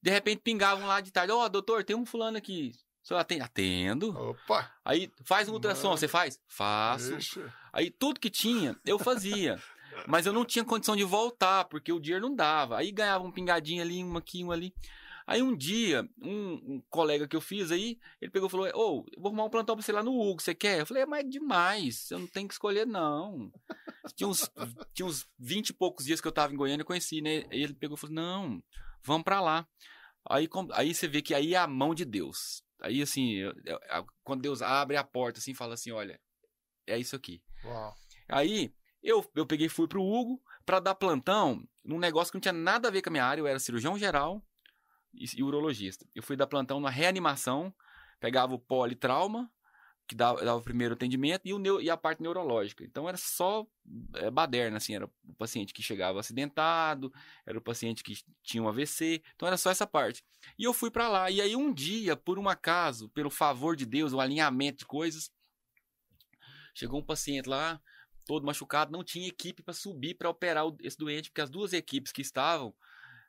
de repente, pingavam lá de tarde, ó, doutor, tem um fulano aqui. Atende? Atendo. Opa! Aí, faz um ultrassom, Mano. você faz? Faço. Ixi. Aí tudo que tinha, eu fazia. Mas eu não tinha condição de voltar, porque o dinheiro não dava. Aí ganhava um pingadinho ali, um aqui, um ali. Aí um dia, um, um colega que eu fiz aí, ele pegou e falou: Ô, eu vou arrumar um plantão pra você lá no Hugo, você quer? Eu falei: É, mas é demais, você não tem que escolher, não. Tinha uns, tinha uns 20 e poucos dias que eu tava em Goiânia, eu conheci, né? Aí ele pegou e falou: Não, vamos pra lá. Aí, com- aí você vê que aí é a mão de Deus. Aí, assim, eu- eu- quando Deus abre a porta, assim, fala assim: Olha, é isso aqui. Uau. Aí eu, eu peguei fui pro Hugo pra dar plantão num negócio que não tinha nada a ver com a minha área. Eu era cirurgião geral e, e urologista. Eu fui dar plantão na reanimação, pegava o politrauma, que dava, dava o primeiro atendimento, e, o neu- e a parte neurológica. Então era só é, baderna, assim, era o paciente que chegava acidentado, era o paciente que tinha um AVC, então era só essa parte. E eu fui pra lá, e aí um dia, por um acaso, pelo favor de Deus, o alinhamento de coisas, chegou um paciente lá, todo machucado, não tinha equipe para subir para operar esse doente, porque as duas equipes que estavam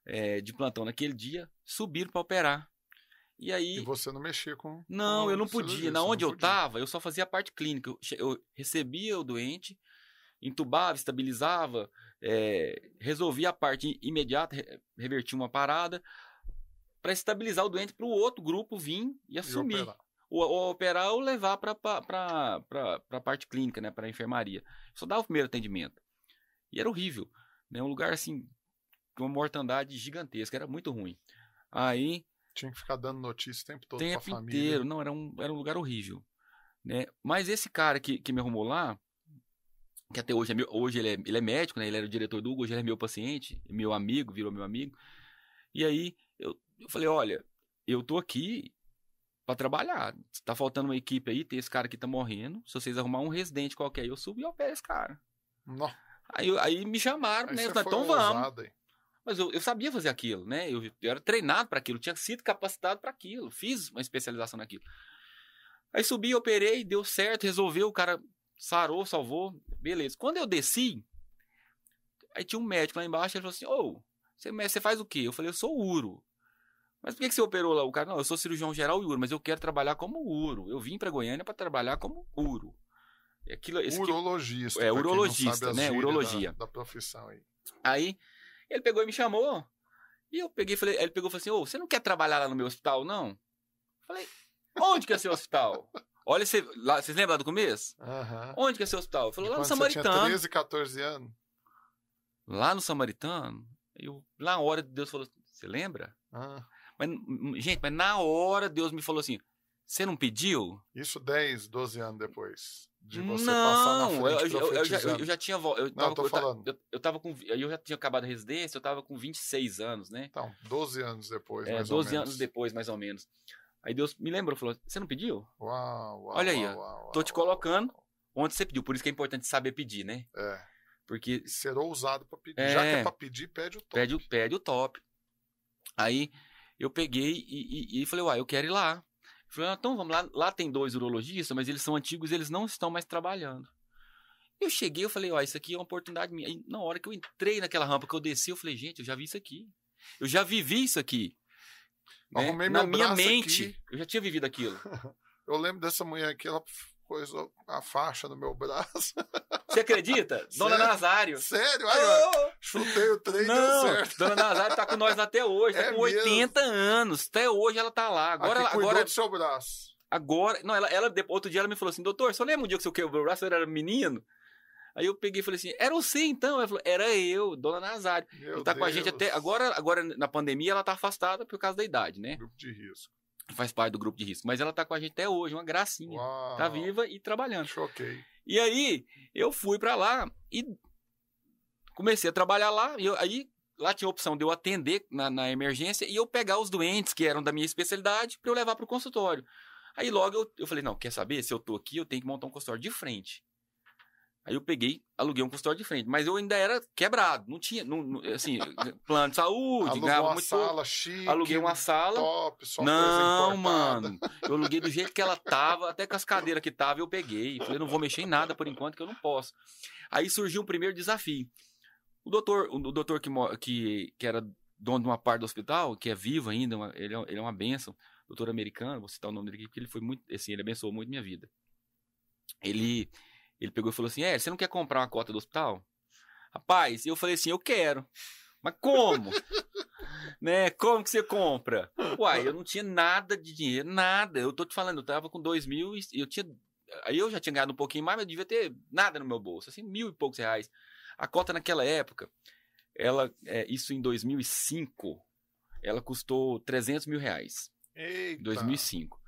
é, de plantão naquele dia subiram para operar. E aí. E você não mexia com. Não, com eu não podia. Na onde eu podia. tava, eu só fazia a parte clínica. Eu, eu recebia o doente, entubava, estabilizava, é, resolvia a parte imediata, re- revertia uma parada, para estabilizar o doente para o outro grupo vir e E assumir. operar. Ou, ou operar ou levar para a parte clínica, né, para a enfermaria. Só dava o primeiro atendimento. E era horrível. Né, um lugar assim, com uma mortandade gigantesca, era muito ruim. Aí Tinha que ficar dando notícia o tempo todo o pra tempo família. inteiro. Não, era um, era um lugar horrível. Né? Mas esse cara que, que me arrumou lá, que até hoje é meu, hoje ele é, ele é médico, né? Ele era o diretor do Hugo, hoje ele é meu paciente, meu amigo, virou meu amigo. E aí eu, eu falei, olha, eu tô aqui pra trabalhar. Tá faltando uma equipe aí, tem esse cara que tá morrendo. Se vocês arrumar um residente qualquer, eu subo e opero esse cara. Nó, Aí, aí me chamaram, aí né? falei, então vamos. ousado. Mas eu, eu sabia fazer aquilo, né? Eu, eu era treinado para aquilo, tinha sido capacitado para aquilo, fiz uma especialização naquilo. Aí subi, operei, deu certo, resolveu, o cara sarou, salvou, beleza. Quando eu desci, aí tinha um médico lá embaixo, ele falou assim: Ô, você, você faz o quê? Eu falei: Eu sou uro. Mas por que, que você operou lá? O cara, não, eu sou cirurgião geral e uro, mas eu quero trabalhar como uro. Eu vim para Goiânia para trabalhar como uro. Aquilo, aqui- urologista. é, urologista, né? Urologia. Da, da profissão aí. Aí ele pegou e me chamou. E eu peguei e falei, ele pegou e falou assim: Ô, você não quer trabalhar lá no meu hospital, não? Falei, onde que é seu hospital? Olha, você, lá, vocês lembram lá do começo? Aham. Onde que é seu hospital? Falou, lá no Quando você tinha Samaritano. 13, 14 anos. Lá no Samaritano? Eu, lá na hora Deus falou, você lembra? Ah, Mas, gente, mas na hora Deus me falou assim: você não pediu? isso 10, 12 anos depois. De você não, passar na frente eu, eu- eu já, profetizando. eu já tinha. Eu Não, tava, eu tô eu, ta- falando. eu, eu tava com. Eu já tinha acabado a residência, eu tava com 26 anos, né? Então, 12 anos depois, É, mais 12 ou menos. anos depois, mais ou menos. Aí Deus me lembrou, falou: Você não pediu? Uau, uau, Olha aí, uau, uau, Tô te uau, colocando onde você pediu. Por isso que é importante saber pedir, né? É, Porque ser ousado pra pedir. É. Já que é pra pedir, pede o top. pede, o- pede o top. Aí eu peguei e, e- e falei: Uai, eu quero ir lá. Falei: ah, Então vamos lá. Lá tem dois urologistas, mas eles são antigos eles não estão mais trabalhando. Eu cheguei, eu falei, ó, isso aqui é uma oportunidade minha. Aí, na hora que eu entrei naquela rampa que eu desci, eu falei, gente, eu já vi isso aqui. Eu já vivi isso aqui. Né? Na minha mente, aqui. eu já tinha vivido aquilo. Eu lembro dessa mulher aqui, ela coisou a faixa no meu braço. Você acredita? Dona Sério? Nazário. Sério? Aí, Oh! chutei o trem e deu Não, certo. Dona Nazário tá com nós até hoje, tá É com 80 anos. Até hoje ela tá lá. Agora, Aqui, cuidou agora, do seu braço. agora. Não, ela, ela, outro dia ela me falou assim: doutor, só lembra um dia que você quebrou o braço? Eu era menino? Aí eu peguei e falei assim: era você então? Ela falou: era eu, Dona Nazário. Meu Ela tá com a gente Deus. até. Agora, agora, na pandemia, ela tá afastada por causa da idade, né? Grupo de risco. Faz parte do grupo de risco. Mas ela tá com a gente até hoje, uma gracinha. Uau. Tá viva e trabalhando. Choquei. E aí, eu fui pra lá e comecei a trabalhar lá. E eu- aí lá tinha a opção de eu atender na, na emergência e eu pegar os doentes que eram da minha especialidade para eu levar para o consultório. Aí logo eu, eu falei, não, quer saber? Se eu tô aqui, eu tenho que montar um consultório de frente. Aí eu peguei, aluguei um consultório de frente, mas eu ainda era quebrado, não tinha, não, não- assim, plano de saúde, Alugou ganhava uma muito pouco. sala chique. Aluguei uma sala. Top, só Não, mano. Eu aluguei do jeito que ela tava, até com as cadeiras que tava, eu peguei. Falei, não vou mexer em nada por enquanto, que eu não posso. Aí surgiu um primeiro desafio. O doutor, o doutor que, que, que era dono de uma parte do hospital, que é vivo ainda, ele, é, ele é uma benção, doutor americano, vou citar o nome dele aqui, porque ele foi muito, assim, ele abençoou muito minha vida. Ele, ele pegou e falou assim, é, você não quer comprar uma cota do hospital? Rapaz, eu falei assim, eu quero. Mas como? né? Como que você compra? Uai, eu não tinha nada de dinheiro, nada. Eu tô te falando, eu tava com dois mil e eu tinha. Aí eu já tinha ganhado um pouquinho mais, mas eu devia ter nada no meu bolso, assim, mil e poucos reais. A cota naquela época, ela, é, isso em 2005, ela custou 300 mil reais. Eita. 2005.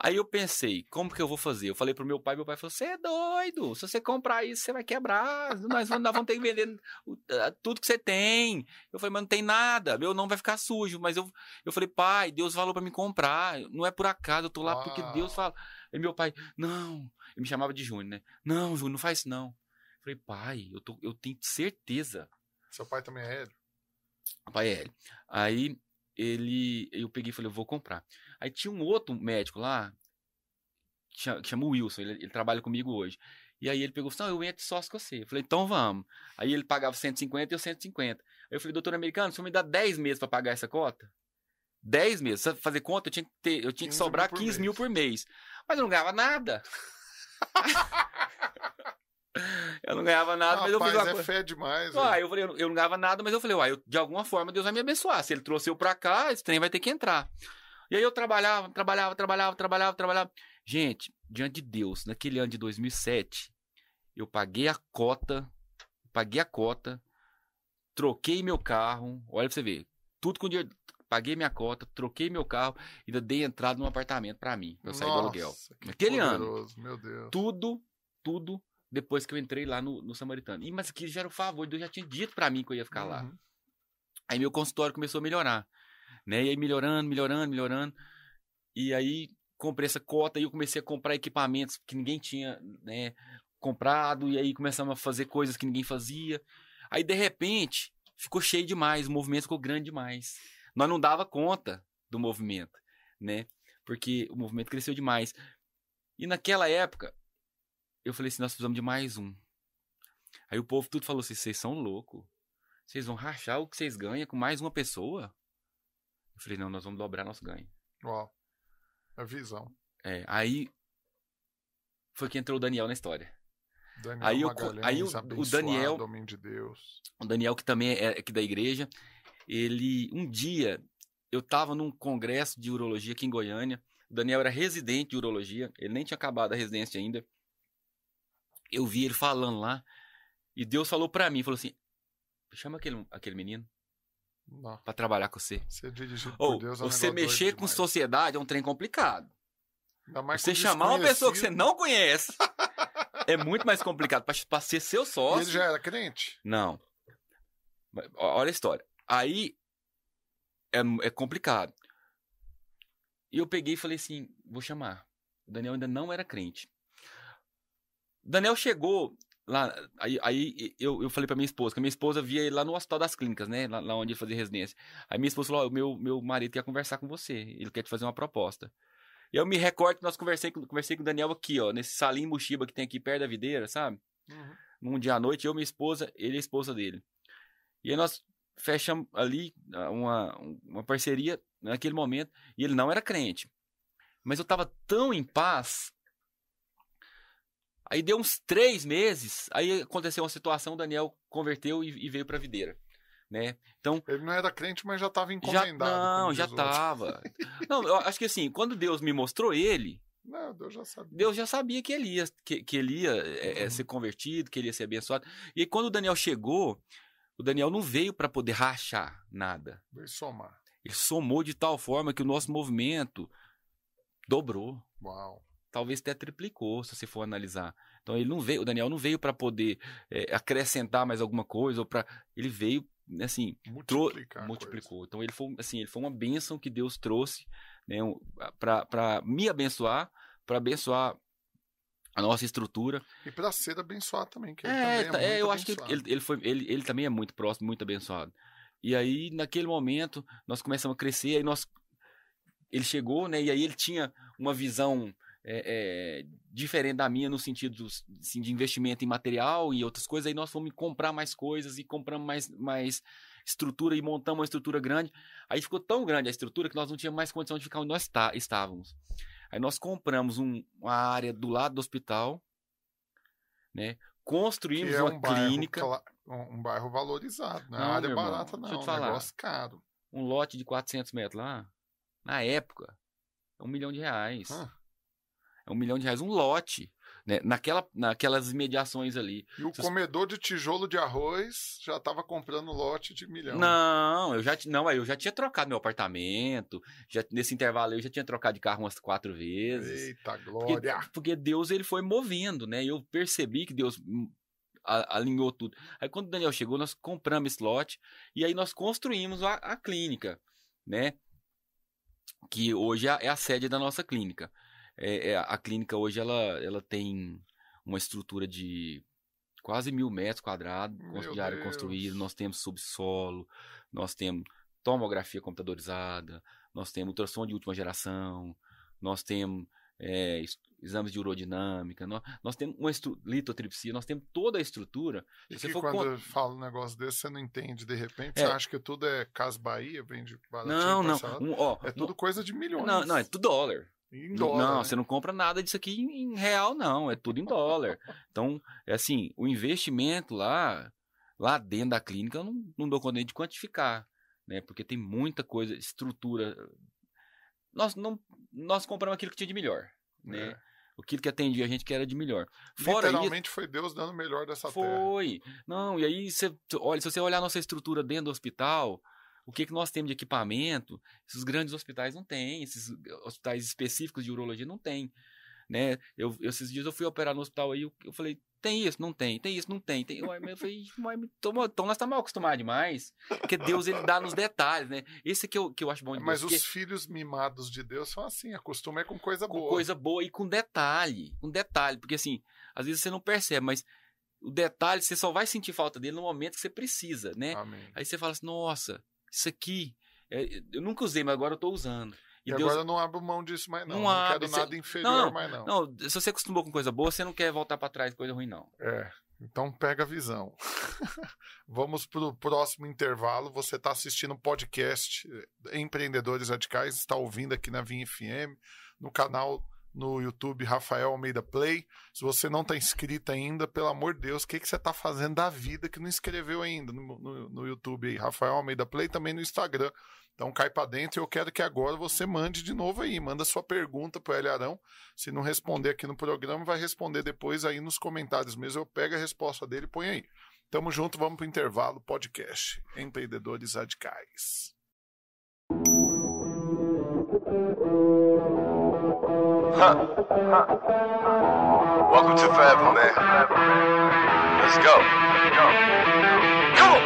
Aí eu pensei, como que eu vou fazer? Eu falei pro meu pai, meu pai falou: você é doido, se você comprar isso, você vai quebrar, nós vamos, nós vamos ter que vender ah, tudo que você tem. Eu falei, mas não tem nada, meu nome vai ficar sujo. Mas eu, eu falei, pai, Deus falou pra me comprar, não é por acaso, eu tô lá porque Uau. Deus fala. Aí meu pai, não, ele me chamava de Júnior, né? Não, Júnior, não faz isso não. Eu falei, pai, eu, tô, eu tenho certeza Seu pai também é Hélio? Pai L. Aí ele, eu peguei e falei, eu vou comprar. Aí tinha um outro médico lá, que chama, Wilson, ele, ele trabalha comigo hoje. E aí ele pegou e falou, não, eu entro sócio com você. Eu falei, então vamos. Aí ele pagava 150 e eu 150. Aí eu falei, doutor americano, o senhor me dá 10 meses para pagar essa cota? 10 meses. Sabe fazer conta, eu tinha que, ter, eu tinha que 15 sobrar mil por 15 mês. mil por mês. Mas eu não ganhava nada. eu não ganhava nada, mas eu fiz Rapaz, uma é coisa. fé demais. Uai, eu falei, eu não- eu não ganhava nada, mas eu falei, uai, eu- de alguma forma Deus vai me abençoar. Se ele trouxe eu pra cá, esse trem vai ter que entrar. E aí eu trabalhava, trabalhava, trabalhava, trabalhava, trabalhava. Gente, diante de Deus, naquele ano de 2007, eu paguei a cota, paguei a cota, troquei meu carro, olha pra você ver, tudo com dinheiro, paguei minha cota, troquei meu carro, e ainda dei entrada num apartamento pra mim, pra eu sair do aluguel. Naquele ano poderoso, Meu Deus. tudo, tudo depois que eu entrei lá no, no Samaritano. E, mas aquilo já era o favor, Deus já tinha dito pra mim que eu ia ficar lá. Uhum. Aí meu consultório começou a melhorar, né? E aí melhorando, melhorando, melhorando. E aí comprei essa cota e eu comecei a comprar equipamentos que ninguém tinha, né, comprado e aí começamos a fazer coisas que ninguém fazia. Aí de repente ficou cheio demais, o movimento ficou grande demais. Nós não dava conta do movimento, né? Porque o movimento cresceu demais. E naquela época eu falei assim, nós precisamos de mais um. Aí o povo tudo falou assim, vocês são loucos. Vocês vão rachar o que vocês ganham com mais uma pessoa? Eu falei, não, nós vamos dobrar nosso ganho. Uau. A visão. É, aí foi que entrou o Daniel na história. Daniel Aí eu- aí o- Daniel- homem de Deus. O Daniel, que também é aqui da igreja, ele, um dia, eu tava num congresso de urologia aqui em Goiânia. O Daniel era residente de urologia, ele nem tinha acabado a residência ainda. Eu vi ele falando lá, e Deus falou pra mim, falou assim, chama aquele, aquele menino Pra trabalhar com você. Dirigido Ou, por Deus é um você mexer com demais. sociedade é um trem complicado. Você chamar uma pessoa que você não conhece é muito mais complicado pra, pra ser seu E sócio. ele já era crente? Não. Olha a história. Aí é, é complicado. E eu peguei e falei assim: vou chamar. O Daniel ainda não era crente. Daniel chegou lá. Aí, aí eu, eu falei pra minha esposa, que a minha esposa via ele lá no Hospital das Clínicas, né? Lá, lá onde ele fazia residência. Aí minha esposa falou: ó, meu, meu marido quer conversar com você. Ele quer te fazer uma proposta. E eu me recordo que nós conversei, com- conversei com o Daniel aqui, ó, nesse salinho Muxiba que tem aqui perto da videira, sabe? Uhum. num dia à noite, eu, minha esposa, ele e a esposa dele. E aí nós fechamos ali ah, uma, uma parceria naquele momento, e ele não era crente. Mas eu tava tão em paz. Aí deu uns três meses, aí aconteceu uma situação, o Daniel converteu e, e veio pra videira. Né? Então, Ele não era crente, mas já estava já, encomendado. não, já diz o outro. tava. Não, eu acho que assim, quando Deus me mostrou ele, Não, Deus já sabia. Deus já sabia que ele ia, que, que ele ia é, Uhum. ser convertido, que ele ia ser abençoado. E aí, quando o Daniel chegou, o Daniel não veio para poder rachar nada. Veio somar. Ele somou de tal forma que o nosso movimento dobrou. Uau. Talvez até triplicou, se você for analisar. Então ele não veio, o Daniel não veio para poder é, acrescentar mais alguma coisa ou para ele veio assim, Multiplicar. multiplicou. Então ele foi, assim, ele foi uma bênção que Deus trouxe, né, para me abençoar, para abençoar a nossa estrutura. E para ser abençoado também, que ele É, também tá- é, é, muito eu acho que abençoado. ele, ele, foi, ele, ele também é muito próximo, muito abençoado. E aí, naquele momento, nós começamos a crescer, aí nós. Ele chegou, né? E aí ele tinha uma visão é, é, diferente da minha no sentido assim, de investimento em material e outras coisas. Aí nós fomos comprar mais coisas e compramos mais, mais estrutura e montamos uma estrutura grande. Aí ficou tão grande a estrutura que nós não tínhamos mais condição de ficar onde nós tá- estávamos. Aí nós compramos um- uma área do lado do hospital, né? Construímos é uma um bairro, clínica, um bairro valorizado, não é Não, área irmão, barata, deixa eu não. te falar. um negócio caro. um lote de 400 metros lá, na época, é um milhão de reais. Ah. É um milhão de reais, um lote, né? Naquela, naquelas imediações ali. E o Vocês- comedor de tijolo de arroz já estava comprando lote de milhão. Não, eu já, não, eu já tinha trocado meu apartamento, já, nesse intervalo eu já tinha trocado de carro umas quatro vezes. Eita Porque, glória! porque Deus ele foi movendo, né? Eu percebi que Deus hum, alinhou tudo. Aí quando o Daniel chegou, nós compramos esse lote e aí nós construímos a, a clínica, né? Que hoje é a, é a sede da nossa clínica. É, é, a clínica hoje ela, ela tem uma estrutura de quase mil metros quadrados Meu de área Deus. construída. Nós temos subsolo, nós temos tomografia computadorizada, nós temos ultrassom de última geração, nós temos é, es- exames de urodinâmica, nós, nós temos uma litotripsia, nós temos toda a estrutura. E você quando eu falo um negócio desse, você não entende de repente, É. você acha que tudo é Casa Bahia, vende baratinho, Não, não, um, ó, É tudo coisa de milhões. não, não, é tudo dólar. Em Não, dólar, não, né? você não compra nada disso aqui em, real, não. É tudo em dólar. Então, é assim, o investimento lá, lá dentro da clínica, eu não, não dou conta de quantificar, né? Porque tem muita coisa, estrutura. Nós não, nós compramos aquilo que tinha de melhor, né? É. Aquilo que atendia a gente que era de melhor. Fora isso, Literalmente foi Deus dando o melhor dessa terra. foi. Não, e aí você olha, se você olhar a nossa estrutura dentro do hospital, o que, que nós temos de equipamento, esses grandes hospitais não têm, esses hospitais específicos de urologia não tem. Né? Eu, esses dias eu fui operar no hospital aí, eu, eu falei, tem isso, não tem, tem isso, não tem. tem. Mas Eu falei, "Mas então nós estamos mal acostumados demais. Porque Deus ele dá nos detalhes, né? Esse que eu, que eu acho bom de Mas Deus. os porque- filhos mimados de Deus são assim, acostuma é com coisa com boa. coisa boa e com detalhe. Com detalhe. Porque assim, às vezes você não percebe, mas o detalhe você só vai sentir falta dele no momento que você precisa, né? Amém. Aí você fala assim, nossa, isso aqui, é, eu nunca usei, mas agora eu tô usando. E, E, Deus. agora eu não abro mão disso mais não. Não Não, quero você- nada inferior Não, mais não. Não, se você acostumou com coisa boa, você não quer voltar pra trás coisa ruim, não. É, então pega a visão. Vamos para o próximo intervalo. Você está assistindo o podcast eh, Empreendedores Radicais, está ouvindo aqui na Vinha FM, no canal no YouTube Rafael Almeida Play. Se você não está inscrito ainda, pelo amor de Deus, o que, que você está fazendo da vida que não inscreveu ainda no, no, no YouTube aí? Rafael Almeida Play, também no Instagram. Então cai para dentro e eu quero que agora você mande de novo aí, manda sua pergunta pro Hélio Arão. Se não responder aqui no programa, vai responder depois aí nos comentários mesmo. Eu pego a resposta dele e põe aí. Tamo junto, vamos pro intervalo podcast. Empreendedores Radicais. Welcome to Forever, man. Let's go. Come on.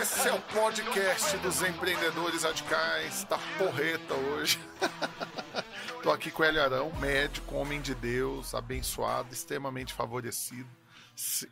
Esse é o podcast dos empreendedores radicais. Tá porreta hoje. Tô aqui com o Hélio Arão, médico, homem de Deus, abençoado, extremamente favorecido,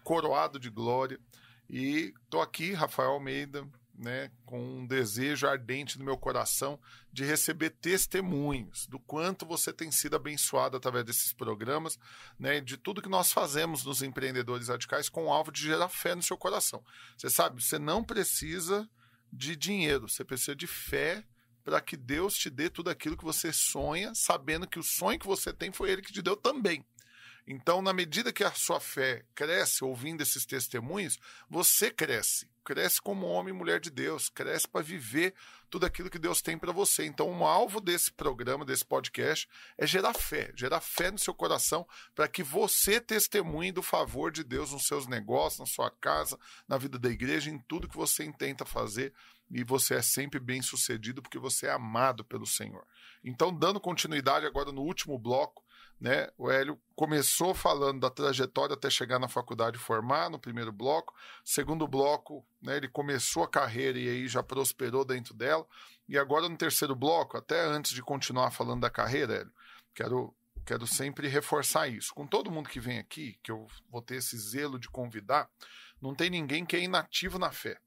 coroado de glória. E tô aqui, Rafael Almeida, né, com um desejo ardente no meu coração de receber testemunhos do quanto você tem sido abençoado através desses programas, né, de tudo que nós fazemos nos empreendedores radicais com o alvo de gerar fé no seu coração. Você sabe, você não precisa de dinheiro, você precisa de fé para que Deus te dê tudo aquilo que você sonha, sabendo que o sonho que você tem foi Ele que te deu também. Então, na medida que a sua fé cresce ouvindo esses testemunhos, você cresce. Cresce como homem e mulher de Deus, cresce para viver tudo aquilo que Deus tem para você. Então, o alvo desse programa, desse podcast, é gerar fé, gerar fé no seu coração para que você testemunhe do favor de Deus nos seus negócios, na sua casa, na vida da igreja, em tudo que você intenta fazer. E você é sempre bem sucedido porque você é amado pelo Senhor. Então, dando continuidade agora no último bloco, Né? O Hélio começou falando da trajetória até chegar na faculdade e formar no primeiro bloco. Segundo bloco, né, ele começou a carreira e aí já prosperou dentro dela. E agora no terceiro bloco, até antes de continuar falando da carreira, Hélio, quero quero sempre reforçar isso. Com todo mundo que vem aqui, que eu vou ter esse zelo de convidar, não tem ninguém que é inativo na fé.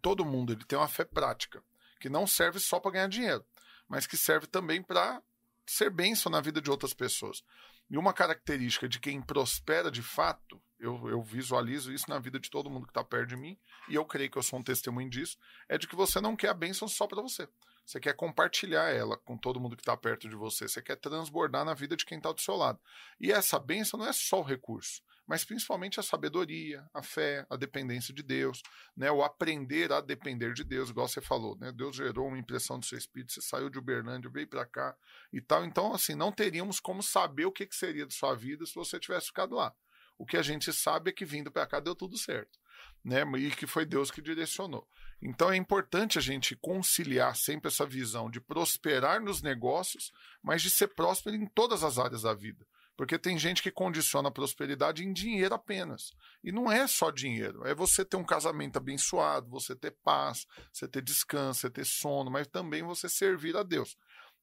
Todo mundo ele tem uma fé prática, que não serve só para ganhar dinheiro, mas que serve também para ser bênção na vida de outras pessoas. E uma característica de quem prospera de fato, eu, eu visualizo isso na vida de todo mundo que está perto de mim, e eu creio que eu sou um testemunho disso, é de que você não quer a bênção só para você. Você quer compartilhar ela com todo mundo que está perto de você. Você quer transbordar na vida de quem está do seu lado. E essa bênção não é só o recurso, mas principalmente a sabedoria, a fé, a dependência de Deus, né? o aprender a depender de Deus, igual você falou. Né? Deus gerou uma impressão do seu espírito, você saiu de Uberlândia, veio para cá e tal. Então, assim, não teríamos como saber o que, que seria de sua vida se você tivesse ficado lá. O que a gente sabe é que vindo para cá deu tudo certo né? E que foi Deus que direcionou. Então é importante a gente conciliar sempre essa visão de prosperar nos negócios, mas de ser próspero em todas as áreas da vida. Porque tem gente que condiciona a prosperidade em dinheiro apenas. E não é só dinheiro. É você ter um casamento abençoado, você ter paz, você ter descanso, você ter sono, mas também você servir a Deus.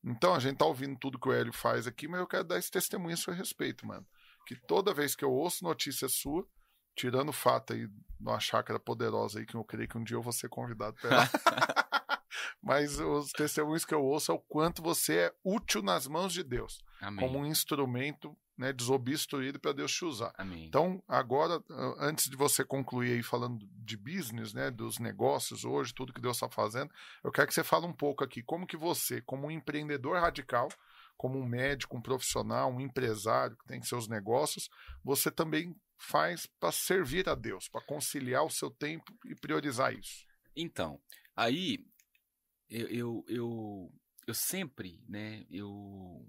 Então a gente tá ouvindo tudo que o Hélio faz aqui, mas eu quero dar esse testemunho a seu respeito, mano. Que toda vez que eu ouço notícia sua, tirando o fato aí de uma chácara poderosa aí, que eu creio que um dia eu vou ser convidado para ela. Mas os testemunhos que eu ouço é o quanto você é útil nas mãos de Deus. Amém. Como um instrumento né, desobstruído para Deus te usar. Amém. Então, agora, antes de você concluir aí falando de business, né, dos negócios hoje, tudo que Deus está fazendo, eu quero que você fale um pouco aqui como que você, como um empreendedor radical, como um médico, um profissional, um empresário que tem seus negócios, você também faz para servir a Deus, para conciliar o seu tempo e priorizar isso? Então, aí eu, eu, eu, eu sempre, né, eu,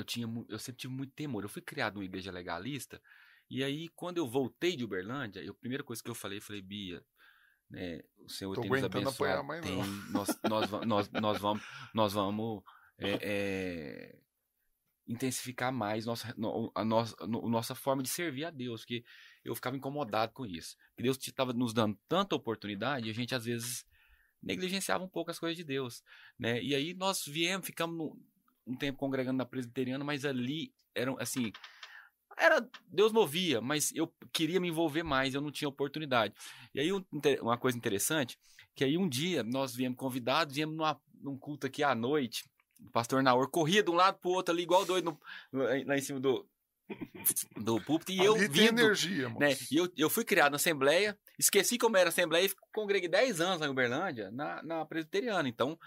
eu, tinha, eu sempre tive muito temor. Eu fui criado numa igreja legalista, e aí quando eu voltei de Uberlândia, a primeira coisa que eu falei, eu falei, Bia, né, o Senhor Tô tem nos a abençoado, mãe, tem, nós, nós, nós, nós vamos, nós vamos é, é, intensificar mais nossa, no- a nossa, no- nossa forma de servir a Deus, porque eu ficava incomodado com isso. Que Deus estava nos dando tanta oportunidade e a gente às vezes negligenciava um pouco as coisas de Deus, né? E aí nós viemos, ficamos no- um tempo congregando na presbiteriana, mas ali eram assim, era Deus movia, mas eu queria me envolver mais, eu não tinha oportunidade. E aí um uma coisa interessante, que aí um dia nós viemos convidados, viemos numa, num culto aqui à noite, o pastor Naor corria de um lado pro outro ali, igual doido, no- lá em cima do, do púlpito, e eu vindo, energia, né? E eu, eu fui criado na Assembleia, esqueci como era a Assembleia e congreguei 10 anos lá em Uberlândia, na, na presbiteriana. Então,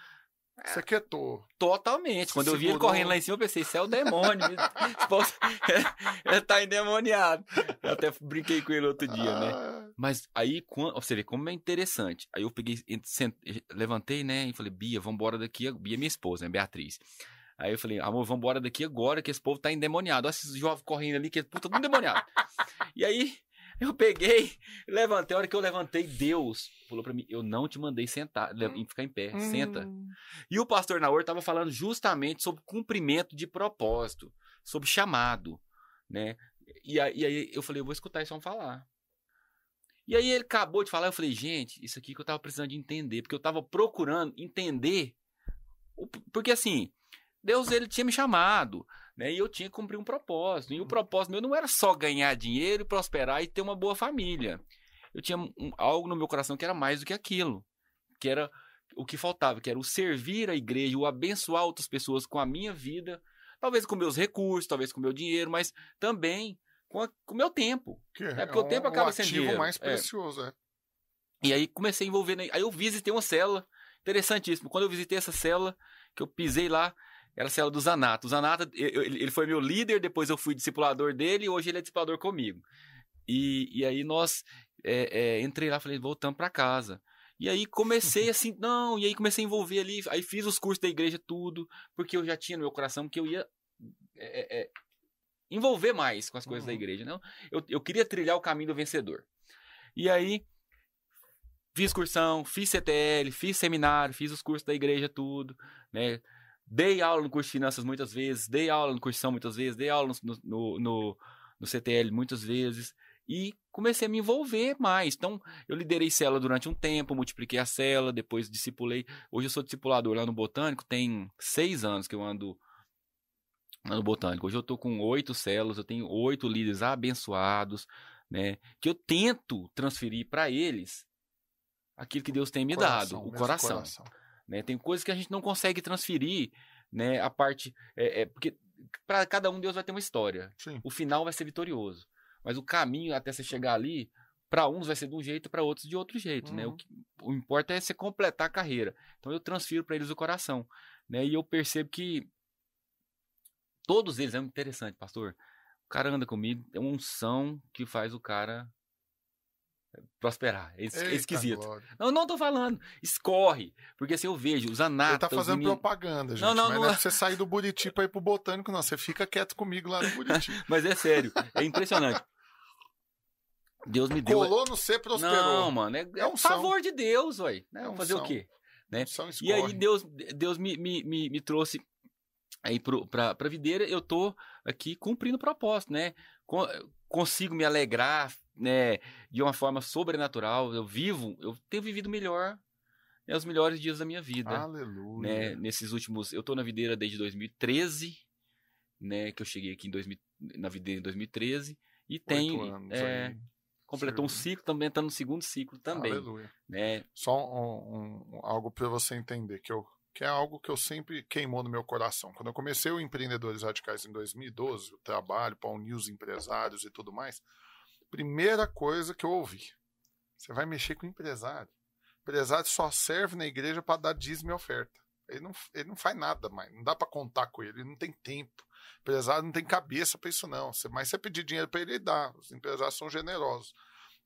Você quietou. totalmente. Quando eu vi ele correndo lá em cima, eu pensei, isso é o demônio. Ele tá endemoniado. Eu até brinquei com ele outro dia, né? Ah, Mas aí, quando, você vê como é interessante. Aí eu peguei, levantei, né? E falei, Bia, vambora daqui. Bia é minha esposa, né? Beatriz. Aí eu falei, amor, vambora daqui agora, que esse povo tá endemoniado. Olha esses jovens correndo ali, que é puta, tudo endemoniado. e aí, eu peguei, levantei. A hora que eu levantei, Deus falou pra mim, eu não te mandei sentar, Hum. ficar em pé, senta. hum. E o pastor Naor estava falando justamente sobre cumprimento de propósito, sobre chamado, né? E aí, eu falei, eu vou escutar homem falar. E aí ele acabou de falar, eu falei, gente, isso aqui que eu tava precisando de entender, porque eu tava procurando entender, porque assim, Deus ele tinha me chamado, né? E eu tinha que cumprir um propósito. E o propósito meu não era só ganhar dinheiro, prosperar e ter uma boa família. Eu tinha um- algo no meu coração que era mais do que aquilo, que era o que faltava, que era o servir a igreja, o abençoar outras pessoas com a minha vida, talvez com meus recursos, talvez com meu dinheiro, mas também com o meu tempo. Que É porque o tempo acaba sendo ativo dinheiro. mais É. precioso, é. E aí comecei a envolver. na- Aí eu visitei uma célula, interessantíssimo. Quando eu visitei essa célula, que eu pisei lá, era a célula do Zanata. O Zanata, ele foi meu líder, depois eu fui discipulador dele e hoje ele é discipulador comigo. E, e aí nós é, é, entrei lá, falei, voltamos para casa. E aí comecei assim, não, e aí comecei a envolver ali, aí fiz os cursos da igreja, tudo, porque eu já tinha no meu coração que eu ia é, é, envolver mais com as coisas da Uhum. igreja. Não? Eu, eu queria trilhar o caminho do vencedor. E aí, fiz cursão, fiz CTL, fiz seminário, fiz os cursos da igreja, tudo, né? Dei aula no curso de finanças muitas vezes, dei aula no cursão muitas vezes, dei aula no, no, no, no CTL muitas vezes e comecei a me envolver mais. Então, eu liderei célula durante um tempo, multipliquei a célula, depois discipulei. Hoje eu sou discipulador lá no Botânico, tem seis anos que eu ando lá no Botânico. Hoje eu tô com oito células, eu tenho oito líderes abençoados, né? Que eu tento transferir para eles aquilo que Deus tem me Coração, dado, o coração. coração. Né? Tem coisas que a gente não consegue transferir, né? A parte é, é porque para cada um Deus vai ter uma história. Sim. O final vai ser vitorioso, mas o caminho até você chegar ali, para uns vai ser de um jeito, para outros de outro jeito, né? O Uhum. que o importa é você completar a carreira. Então eu transfiro para eles o coração, né? E eu percebo que todos eles é muito interessante, pastor. O cara anda comigo, é uma unção que faz o cara prosperar. É, es- é Eita, esquisito. glória. Não, não tô falando. Escorre. Porque assim eu vejo os Ele anatas. tá os fazendo meninos- propaganda, gente. Não, não, mas não não é você sair do Buriti pra ir pro Botânico, não. Você fica quieto comigo lá no Buriti. Mas é sério. É impressionante. Deus me deu. Colou no C, prosperou. Não, mano. É, é É um favor de Deus, ué. Né? É Fazer o quê? né? E aí Deus, Deus me, me, me, me trouxe aí pra videira, eu tô aqui cumprindo o propósito, né? Con- Consigo me alegrar, né? De uma forma sobrenatural. Eu vivo, eu tenho vivido melhor, né, os melhores dias da minha vida. Aleluia. né, nesses últimos. Eu tô na videira desde 2013, né? Que eu cheguei aqui em 2000, na videira em 2013. E Oito tenho. anos é, completou um ciclo, também tá no segundo ciclo também. Aleluia. Né? Só um- um- algo para você entender, que, eu, que é algo que eu sempre queimou no meu coração. Quando eu comecei o Empreendedores Radicais em 2012, o trabalho para unir os empresários e tudo mais, primeira coisa que eu ouvi, você vai mexer com o empresário. Empresário só serve na igreja para dar dízimo e oferta. Ele não, ele não faz nada mais, não dá para contar com ele, ele não tem tempo. Empresário não tem cabeça para isso não. Mas você pedir dinheiro para ele, ele dá. Os empresários são generosos.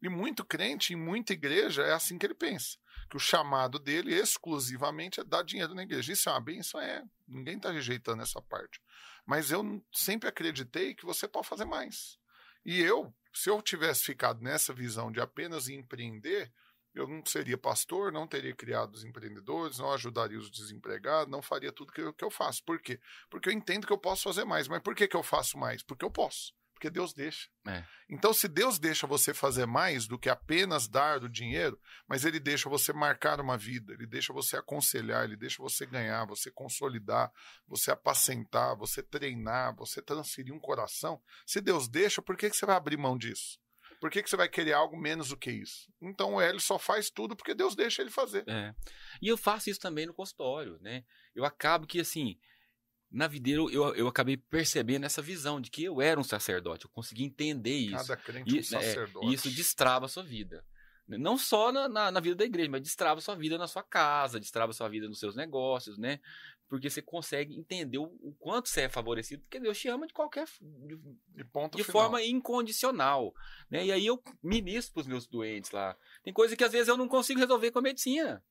E muito crente, em muita igreja, é assim que ele pensa. Que o chamado dele exclusivamente é dar dinheiro na igreja. Isso é uma benção, é. Ninguém está rejeitando essa parte. Mas eu sempre acreditei que você pode fazer mais. E eu, se eu tivesse ficado nessa visão de apenas empreender, eu não seria pastor, não teria criado os empreendedores, não ajudaria os desempregados, não faria tudo que eu, que eu faço. Por quê? Porque eu entendo que eu posso fazer mais. Mas por que, que eu faço mais? Porque eu posso. Porque Deus deixa. É. Então, se Deus deixa você fazer mais do que apenas dar o dinheiro, mas Ele deixa você marcar uma vida, Ele deixa você aconselhar, Ele deixa você ganhar, você consolidar, você apacentar, você treinar, você transferir um coração. Se Deus deixa, por que, que você vai abrir mão disso? Por que, que você vai querer algo menos do que isso? Então, o Hélio só faz tudo porque Deus deixa ele fazer. É. E eu faço isso também no consultório, né? Eu acabo que, assim, na videira eu, eu acabei percebendo essa visão de que eu era um sacerdote, eu consegui entender isso. Cada crente é um E, é, sacerdote. e isso destrava a sua vida. Não só na, na, na vida da igreja, mas destrava a sua vida na sua casa, destrava a sua vida nos seus negócios, né? Porque você consegue entender o, o quanto você é favorecido, porque Deus te ama de qualquer de, ponto de final. forma incondicional, né? E aí eu ministro para os meus doentes lá. Tem coisa que às vezes eu não consigo resolver com a medicina,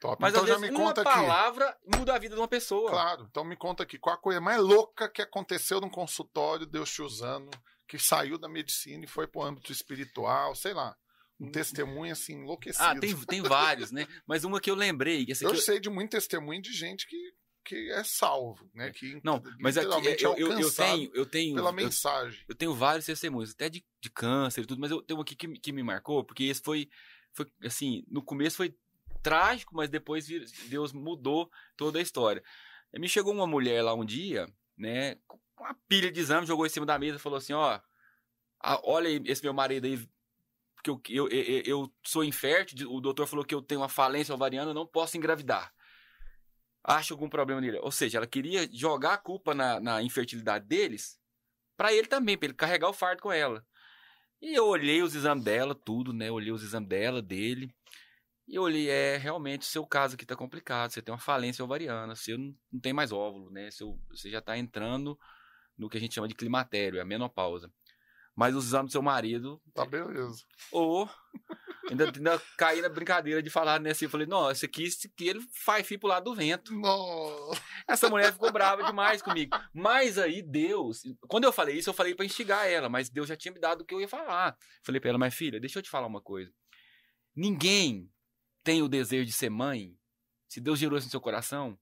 Top. mas então às já vezes me uma conta aqui. palavra muda a vida de uma pessoa. Claro, então me conta aqui, qual a coisa mais louca que aconteceu num consultório, Deus te usando, que saiu da medicina e foi pro âmbito espiritual, sei lá. Um testemunho assim, enlouquecido. Ah, tem, tem vários, né? Mas uma que eu lembrei, que Eu eu- sei de muito testemunho de gente que, que é salvo, né? Que Não, mas aqui eu, é eu, eu alcançado tenho, eu tenho, pela eu, mensagem. eu tenho vários testemunhos, até de, de câncer e tudo, mas eu tenho aqui que, me- que me marcou, porque esse foi, foi, assim, no começo foi trágico, mas depois Deus mudou toda a história. Me chegou uma mulher lá um dia, né, com uma pilha de exame, jogou em cima da mesa e falou assim, ó, olha esse meu marido aí, porque eu, eu, eu, eu sou infértil, o doutor falou que eu tenho uma falência ovariana, eu não posso engravidar. Acha algum problema nele. Ou seja, ela queria jogar a culpa na, na infertilidade deles pra ele também, pra ele carregar o fardo com ela. E eu olhei os exames dela, tudo, né? Olhei os exames dela, dele. E eu olhei, é, realmente, o seu caso aqui tá complicado. Você tem uma falência ovariana, você não, não tem mais óvulo, né? Seu, você já tá entrando no que a gente chama de climatério, é a menopausa. Mas os exames do seu marido, Tá beleza. ou ainda, ainda caí na brincadeira de falar nesse. Eu falei, não, esse aqui, esse aqui ele faz fio pro lado do vento. Não. Essa mulher ficou brava demais comigo. Mas aí Deus, quando eu falei isso, eu falei pra instigar ela, mas Deus já tinha me dado o que eu ia falar. Falei pra ela, mas filha, deixa eu te falar uma coisa. Ninguém tem o desejo de ser mãe. Se Deus gerou isso no seu coração,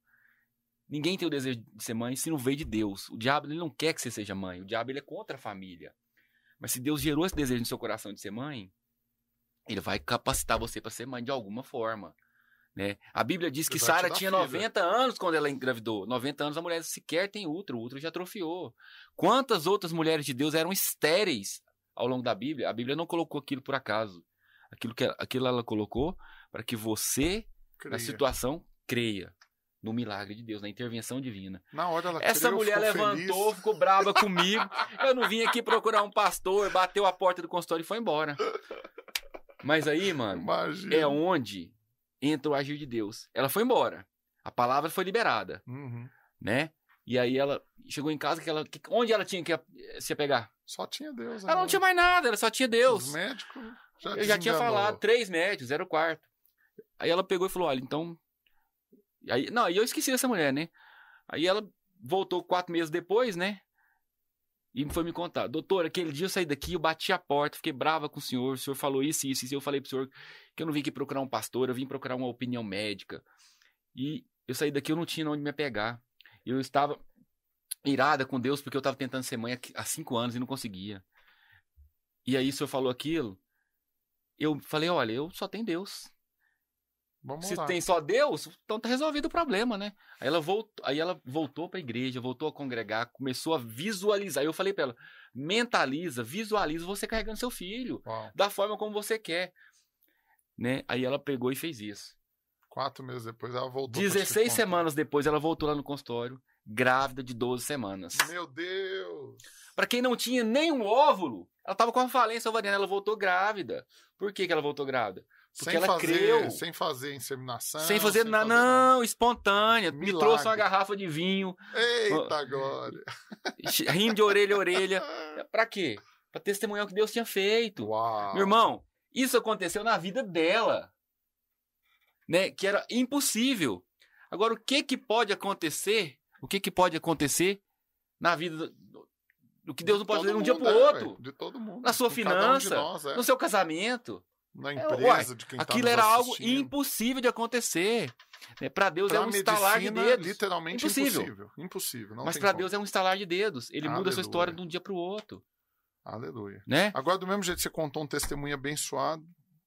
Ninguém tem o desejo de ser mãe se não veio de Deus. O diabo ele não quer que você seja mãe. O diabo ele é contra a família. Mas se Deus gerou esse desejo no seu coração de ser mãe, ele vai capacitar você para ser mãe de alguma forma. Né? A Bíblia diz que Sara tinha filho. 90 anos quando ela engravidou. 90 anos a mulher sequer tem útero, o útero já atrofiou. Quantas outras mulheres de Deus eram estéreis ao longo da Bíblia? A Bíblia não colocou aquilo por acaso. Aquilo que aquilo ela colocou para que você, na Creia. situação, creia no milagre de Deus, na intervenção divina. Na hora ela Essa creu, mulher ficou levantou, feliz. ficou brava comigo. Eu não vim aqui procurar um pastor, bateu a porta do consultório e foi embora. Mas aí, mano, Imagina. é onde entra o agir de Deus. Ela foi embora. A palavra foi liberada, Uhum. né? E aí ela chegou em casa que ela, que- onde ela tinha que eh, se apegar? Só tinha Deus. Ela não agora. tinha mais nada, ela só tinha Deus. Os médicos já Eu já tinha falado, três médios, era o quarto. Aí ela pegou e falou: olha, então. Aí, não, e eu esqueci dessa mulher, né? Aí ela voltou quatro meses depois, né? E foi me contar, doutor, aquele dia eu saí daqui, eu bati a porta, fiquei brava com o senhor, o senhor falou isso, isso, isso. Eu falei pro senhor que eu não vim aqui procurar um pastor, eu vim procurar uma opinião médica. E eu saí daqui, eu não tinha onde me apegar. Eu estava irada com Deus porque eu estava tentando ser mãe há cinco anos e não conseguia. E aí o senhor falou aquilo. Eu falei, olha, eu só tenho Deus. Vamos Se lá. tem só Deus, então tá resolvido o problema, né? Aí ela voltou, aí ela voltou pra igreja, voltou a congregar, começou a visualizar. Aí eu falei pra ela: mentaliza, visualiza você carregando seu filho, Uau. da forma como você quer. Né? Aí ela pegou e fez isso. Quatro meses depois ela voltou. pra te 16 contar. semanas depois, ela voltou lá no consultório, grávida de 12 semanas. Meu Deus. Pra quem não tinha nenhum óvulo, ela tava com uma falência ovariana, ela voltou grávida. Por que, que ela voltou grávida? Porque sem ela fazer, creu. Sem fazer inseminação. sem fazer nada, não, espontânea. Me Milagre. trouxe uma garrafa de vinho, Eita, glória. rindo de orelha a orelha. Pra quê? Pra testemunhar o que Deus tinha feito. Uau. Meu irmão, isso aconteceu na vida dela. Né? Que era impossível. Agora, o que que pode acontecer? O que que pode acontecer na vida do, do- que Deus não pode fazer de um dia pro é, outro? de todo mundo. Na sua um de finança, nós, é. No seu casamento? Na É, empresa de quem tá Aquilo nos era algo impossível de acontecer. Né? Para Deus Pra é um estalar de medicina, dedos. Literalmente Impossível. impossível. Impossível. Mas para. Deus é um estalar de dedos. Ele muda a sua Aleluia. história de um dia para o outro. Aleluia. Né? Agora, do mesmo jeito que você contou um testemunho abençoado,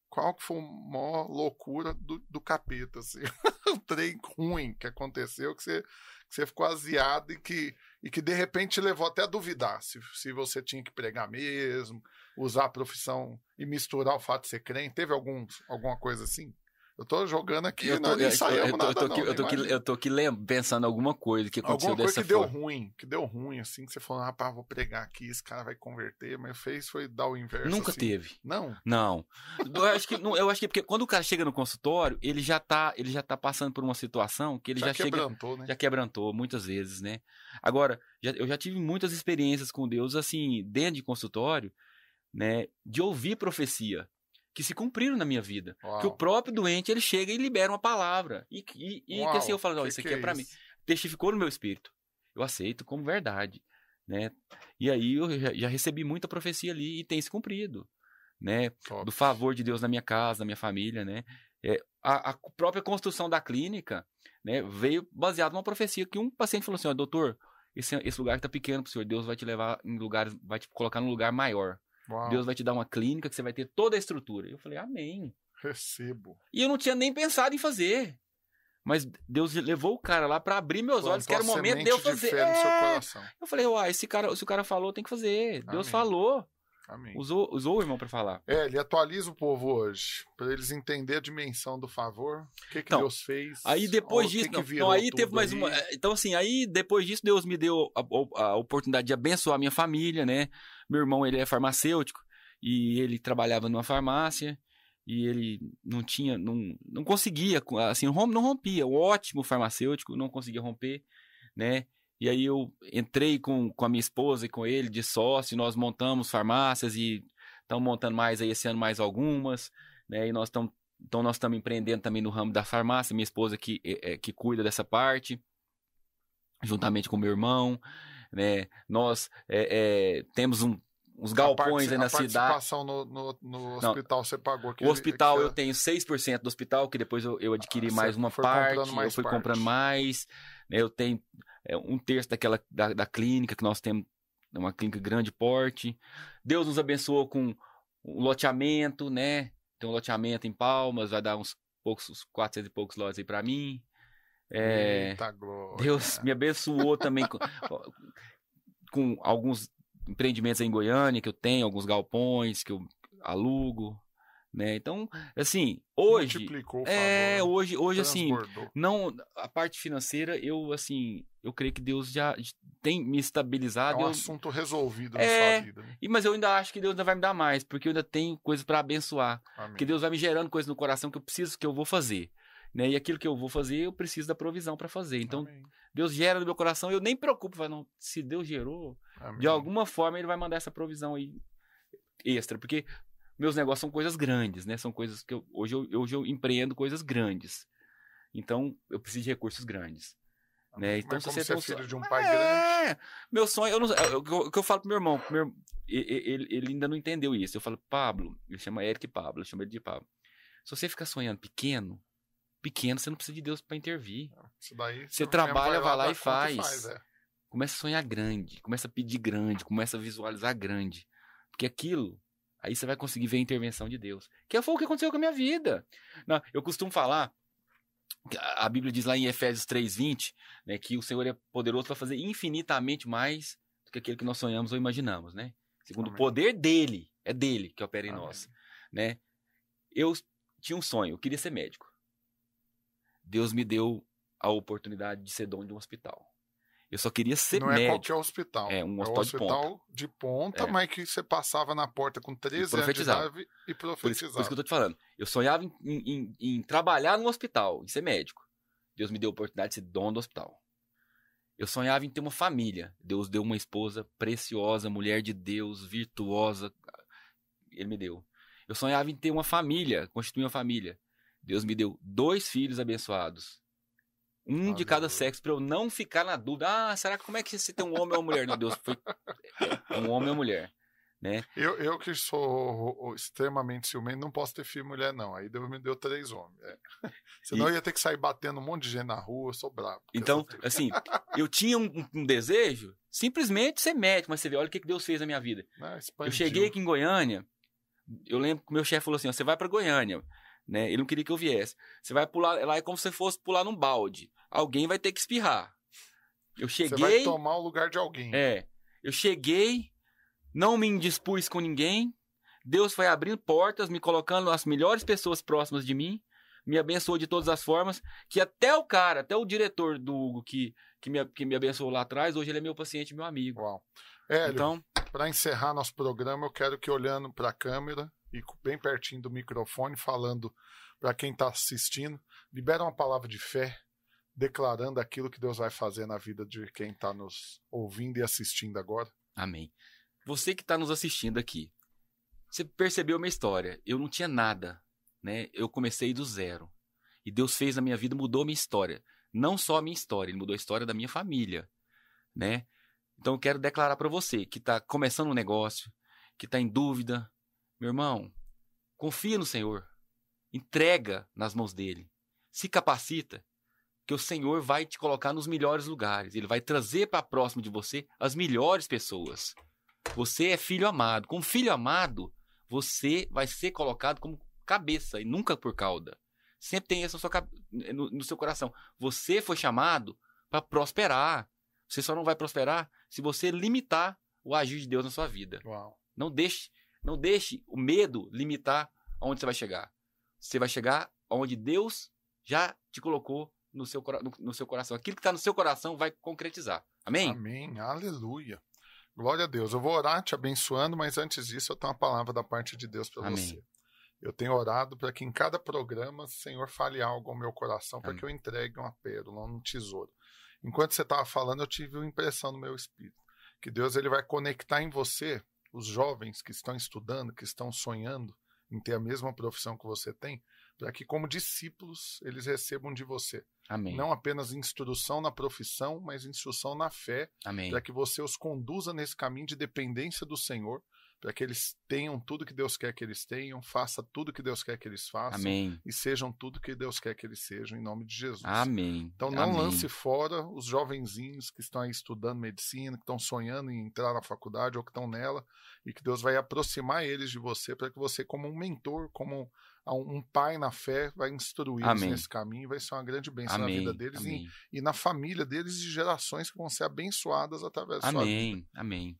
qual que foi a maior loucura do, do capeta, assim? um trem ruim que aconteceu, que você, que você ficou aziado e que, e que de repente te levou até a duvidar se, se você tinha que pregar mesmo, usar a profissão e misturar o fato de ser crente. Teve algum, alguma coisa assim? Eu tô jogando aqui, Eu tô, não, ensaiamos eu tô- eu tô nada aqui, não, eu tô aqui, imagina. eu tô aqui lem- pensando alguma coisa que aconteceu Alguma coisa que deu forma. ruim, que deu ruim, assim, que você falou, rapaz, vou pregar aqui, esse cara vai converter, mas fez foi dar o inverso. Nunca assim. teve. Não, Não. Eu acho que eu acho que porque quando o cara chega no consultório, ele já tá, ele já tá passando por uma situação que ele já, já, chega quebrantou, né? já quebrantou muitas vezes, né? Agora, já- eu já tive muitas experiências com Deus assim, dentro de consultório, né, de ouvir profecia que se cumpriram na minha vida. Uau. Que o próprio doente, ele chega e libera uma palavra. E, e, e Uau, que assim eu falo, que isso aqui que é pra mim. Testificou no meu espírito. Eu aceito como verdade, né? E aí eu já, já recebi muita profecia ali e tem se cumprido, né? Top. do favor de Deus na minha casa, na minha família, né? É, a, a própria construção da clínica, né, veio baseado numa profecia que um paciente falou assim, ó, doutor, esse, esse lugar está pequeno pro senhor, Deus vai te levar em lugares, vai te colocar num lugar maior. Uau, Deus vai te dar uma clínica que você vai ter toda a estrutura. Eu falei, amém. recebo. E eu não tinha nem pensado em fazer. Mas Deus levou o cara lá para abrir meus olhos, que era o Plantou momento de eu fazer. seu É. Eu falei, uai, esse cara, se o cara falou, tem que fazer. Deus Amém. falou. Amém. Usou, usou o irmão para falar. É, ele atualiza o povo hoje, para eles entenderem a dimensão do favor, o que, que Então, Deus fez. Aí depois o que disso, que não, virou não, aí teve mais aí. uma. Então, assim, aí depois disso, Deus me deu a, a- oportunidade de abençoar a minha família, né? Meu irmão, ele é farmacêutico e ele trabalhava numa farmácia e ele não tinha, não, não conseguia, assim, não rom- não rompia. Um ótimo farmacêutico, não conseguia romper, né? E aí eu entrei com, com a minha esposa e com ele de sócio, nós montamos farmácias e estamos montando mais aí esse ano mais algumas, né? E nós estamos então nós estamos empreendendo também no ramo da farmácia, minha esposa que, é, é, que cuida dessa parte, juntamente com meu irmão, né? Nós é, é, temos um, uns galpões a aí na a cidade. participação no, no, no hospital você pagou. O hospital aquela- eu tenho 6% do hospital, que depois eu, eu adquiri Ah, mais uma parte, mais eu fui parte. comprando mais, né, eu tenho é, um terço daquela da, da clínica que nós temos, é uma clínica grande porte. Deus nos abençoou com um loteamento, né? Tem um loteamento em Palmas, vai dar uns poucos, uns 400 e poucos lotes aí pra mim. É, Eita glória. Deus me abençoou também com, com alguns empreendimentos em Goiânia que eu tenho, alguns galpões que eu alugo, né? Então, assim, hoje Multiplicou o é, hoje, hoje assim, não a parte financeira, eu assim, eu creio que Deus já tem me É estabilizado, um eu- assunto resolvido É, na sua vida. né? e mas eu ainda acho que Deus ainda vai me dar mais, porque eu ainda tenho coisas para abençoar. Amém. Porque Deus vai me gerando coisas no coração que eu preciso, que eu vou fazer. Né? E aquilo que eu vou fazer, eu preciso da provisão para fazer. Então, Amém. Deus gera no meu coração, eu nem preocupo, falo, não, se Deus gerou, Amém. de alguma forma ele vai mandar essa provisão aí extra, porque meus negócios são coisas grandes, né? São coisas que eu, hoje, eu, hoje eu empreendo coisas grandes. Então, eu preciso de recursos grandes. Né? Então, Mas se você você é um filho de um pai grande, É, meu sonho, eu não, é o que eu- o que eu falo pro meu irmão, meu- ele, ele ainda não entendeu isso. Eu falo, Pablo, ele chama Eric Pablo, eu chamo ele de Pablo. Se você ficar sonhando pequeno, pequeno, você não precisa de Deus para intervir. isso daí Você trabalha, vai lá e conta faz. é. Começa a sonhar grande, começa a pedir grande, começa a visualizar grande. Porque aquilo, aí você vai conseguir ver a intervenção de Deus. Que foi o que aconteceu com a minha vida. Não, eu costumo falar, a Bíblia diz lá em Efésios 3,20, né, que o Senhor é poderoso para fazer infinitamente mais do que aquilo que nós sonhamos ou imaginamos, né? Segundo Amém. o poder dele, é dele que opera em Amém. nós, né? Eu tinha um sonho, eu queria ser médico. Deus me deu a oportunidade de ser dono de um hospital. Eu só queria ser Não é médico. qualquer hospital. É, um É um hospital de ponta. hospital de ponta, É. mas que você passava na porta com 13 anos de profetizava. idade e Por isso, profetizava. por isso que eu tô te falando. Eu sonhava em, em- em- trabalhar no hospital, em ser médico. Deus me deu a oportunidade de ser dono do hospital. Eu sonhava em ter uma família. Deus deu uma esposa preciosa, mulher de Deus, virtuosa. Ele me deu. Eu sonhava em ter uma família, constituir uma família. Deus me deu dois filhos abençoados. Um de cada sexo, para eu não ficar na dúvida. Ah, será que como é que se tem um homem ou uma mulher? Não, Deus foi um homem ou mulher. Né? Eu, eu que sou extremamente ciumento, não posso ter filho e mulher, não. Aí Deus me deu três homens. é. Senão eu ia ter que sair batendo um monte de gente na rua, eu sou brabo. Então, essas- assim, eu tinha um, um desejo simplesmente ser médico, mas você vê, olha o que que Deus fez na minha vida. né, Eu cheguei aqui em Goiânia, eu lembro que o meu chefe falou assim: ó, você vai pra Goiânia, né? Ele não queria que eu viesse. Você vai pular, lá é como se você fosse pular num balde. Alguém vai ter que espirrar. Eu Você vai cheguei, tomar o lugar de alguém. é, eu cheguei, não me indispus com ninguém. Deus foi abrindo portas, me colocando as melhores pessoas próximas de mim, me abençoou de todas as formas, que até o cara, até o diretor do Hugo que, que, me, que me abençoou lá atrás, hoje ele é meu paciente, meu amigo. Uau. Hélio, Então, para encerrar nosso programa, eu quero que olhando para a câmera e bem pertinho do microfone, falando para quem está assistindo, libera uma palavra de fé, declarando aquilo que Deus vai fazer na vida de quem está nos ouvindo e assistindo agora. amém. Você que está nos assistindo aqui, você percebeu minha história. Eu não tinha nada, né? Eu comecei do zero. E Deus fez na minha vida, mudou a minha história. Não só a minha história, Ele mudou a história da minha família, né? Então eu quero declarar para você que está começando um negócio, que está em dúvida, meu irmão, confia no Senhor, entrega nas mãos dele, se capacita, que o Senhor vai te colocar nos melhores lugares. Ele vai trazer para próximo de você as melhores pessoas. Você é filho amado. Como filho amado, você vai ser colocado como cabeça e nunca por cauda. Sempre tem isso no, no seu coração. Você foi chamado para prosperar. Você só não vai prosperar se você limitar o agir de Deus na sua vida. Uau. Não deixe, não deixe o medo limitar aonde você vai chegar. Você vai chegar onde Deus já te colocou no seu, no, no seu coração. Aquilo que está no seu coração vai concretizar. Amém? Amém. Aleluia. Glória a Deus. Eu vou orar te abençoando, mas antes disso eu tenho uma palavra da parte de Deus para você. Eu tenho orado para que em cada programa o Senhor fale algo ao meu coração, para que eu entregue uma pérola, um tesouro. Enquanto você estava falando, eu tive uma impressão no meu espírito que Deus ele vai conectar em você os jovens que estão estudando, que estão sonhando em ter a mesma profissão que você tem, para que como discípulos eles recebam de você Amém. não apenas instrução na profissão, mas instrução na fé, para que você os conduza nesse caminho de dependência do Senhor, para que eles tenham tudo que Deus quer que eles tenham, faça tudo que Deus quer que eles façam Amém. e sejam tudo que Deus quer que eles sejam, em nome de Jesus. Amém. Então não Amém. lance fora os jovenzinhos que estão aí estudando medicina, que estão sonhando em entrar na faculdade ou que estão nela, e que Deus vai aproximar eles de você para que você, como um mentor, como um, pai na fé, vai instruí-los nesse caminho, vai ser uma grande bênção na Amém. vida deles e, e na família deles de gerações que vão ser abençoadas através da sua vida. Amém.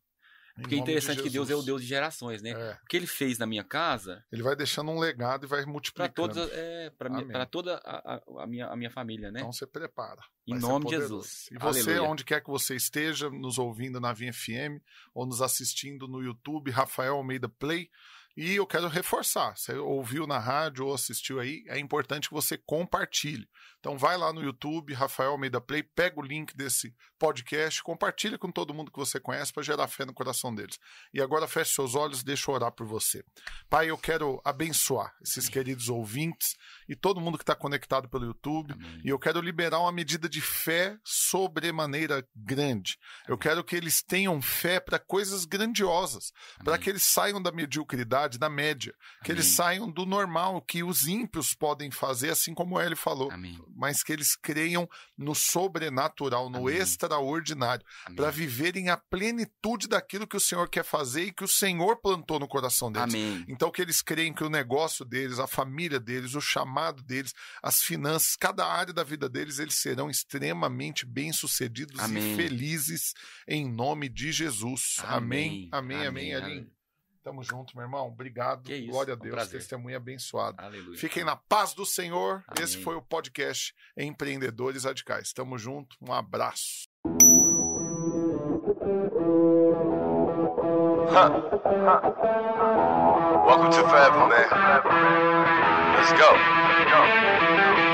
Porque é nome de interessante que Deus é o. Deus de gerações, né? É, O que ele fez na minha casa, ele vai deixando um legado e vai para multiplicando. todas, é, para toda a, a- minha, a minha família, né? Então você prepara. em nome de. Jesus. E você, Aleluia. onde quer que você esteja, nos ouvindo na Vinha FM ou nos assistindo no YouTube, Rafael Almeida Play. E eu quero reforçar, você ouviu na rádio ou assistiu aí, é importante que você compartilhe. Então vai lá no YouTube, Rafael Almeida Play, pega o link desse podcast, compartilha com todo mundo que você conhece para gerar fé no coração deles. E agora feche seus olhos, deixa eu orar por você. Pai, eu quero abençoar esses queridos ouvintes e todo mundo que está conectado pelo YouTube. Amém. E eu quero liberar uma medida de fé sobremaneira grande. Eu quero que eles tenham fé para coisas grandiosas, para que eles saiam da mediocridade, da média, que eles Amém. saiam do normal, que os ímpios podem fazer, assim como ele falou, Amém. mas que eles creiam no sobrenatural, no Amém. Extraordinário, Amém. para viverem a plenitude daquilo que o Senhor quer fazer e que o Senhor plantou no coração deles. Amém. Então, que eles creem que o negócio deles, a família deles, o chamado deles, as finanças, cada área da vida deles, eles serão extremamente bem-sucedidos e Amém. felizes em nome de Jesus. Amém, amém, amém. Aline. Tamo junto, meu irmão. Obrigado. Glória a um Deus. prazer. Testemunho abençoado. Aleluia. Fiquem na paz do Senhor. Amém. Esse foi o podcast Empreendedores Radicais. Tamo junto. Um abraço. Welcome to Forever, man. Let's go. Come on.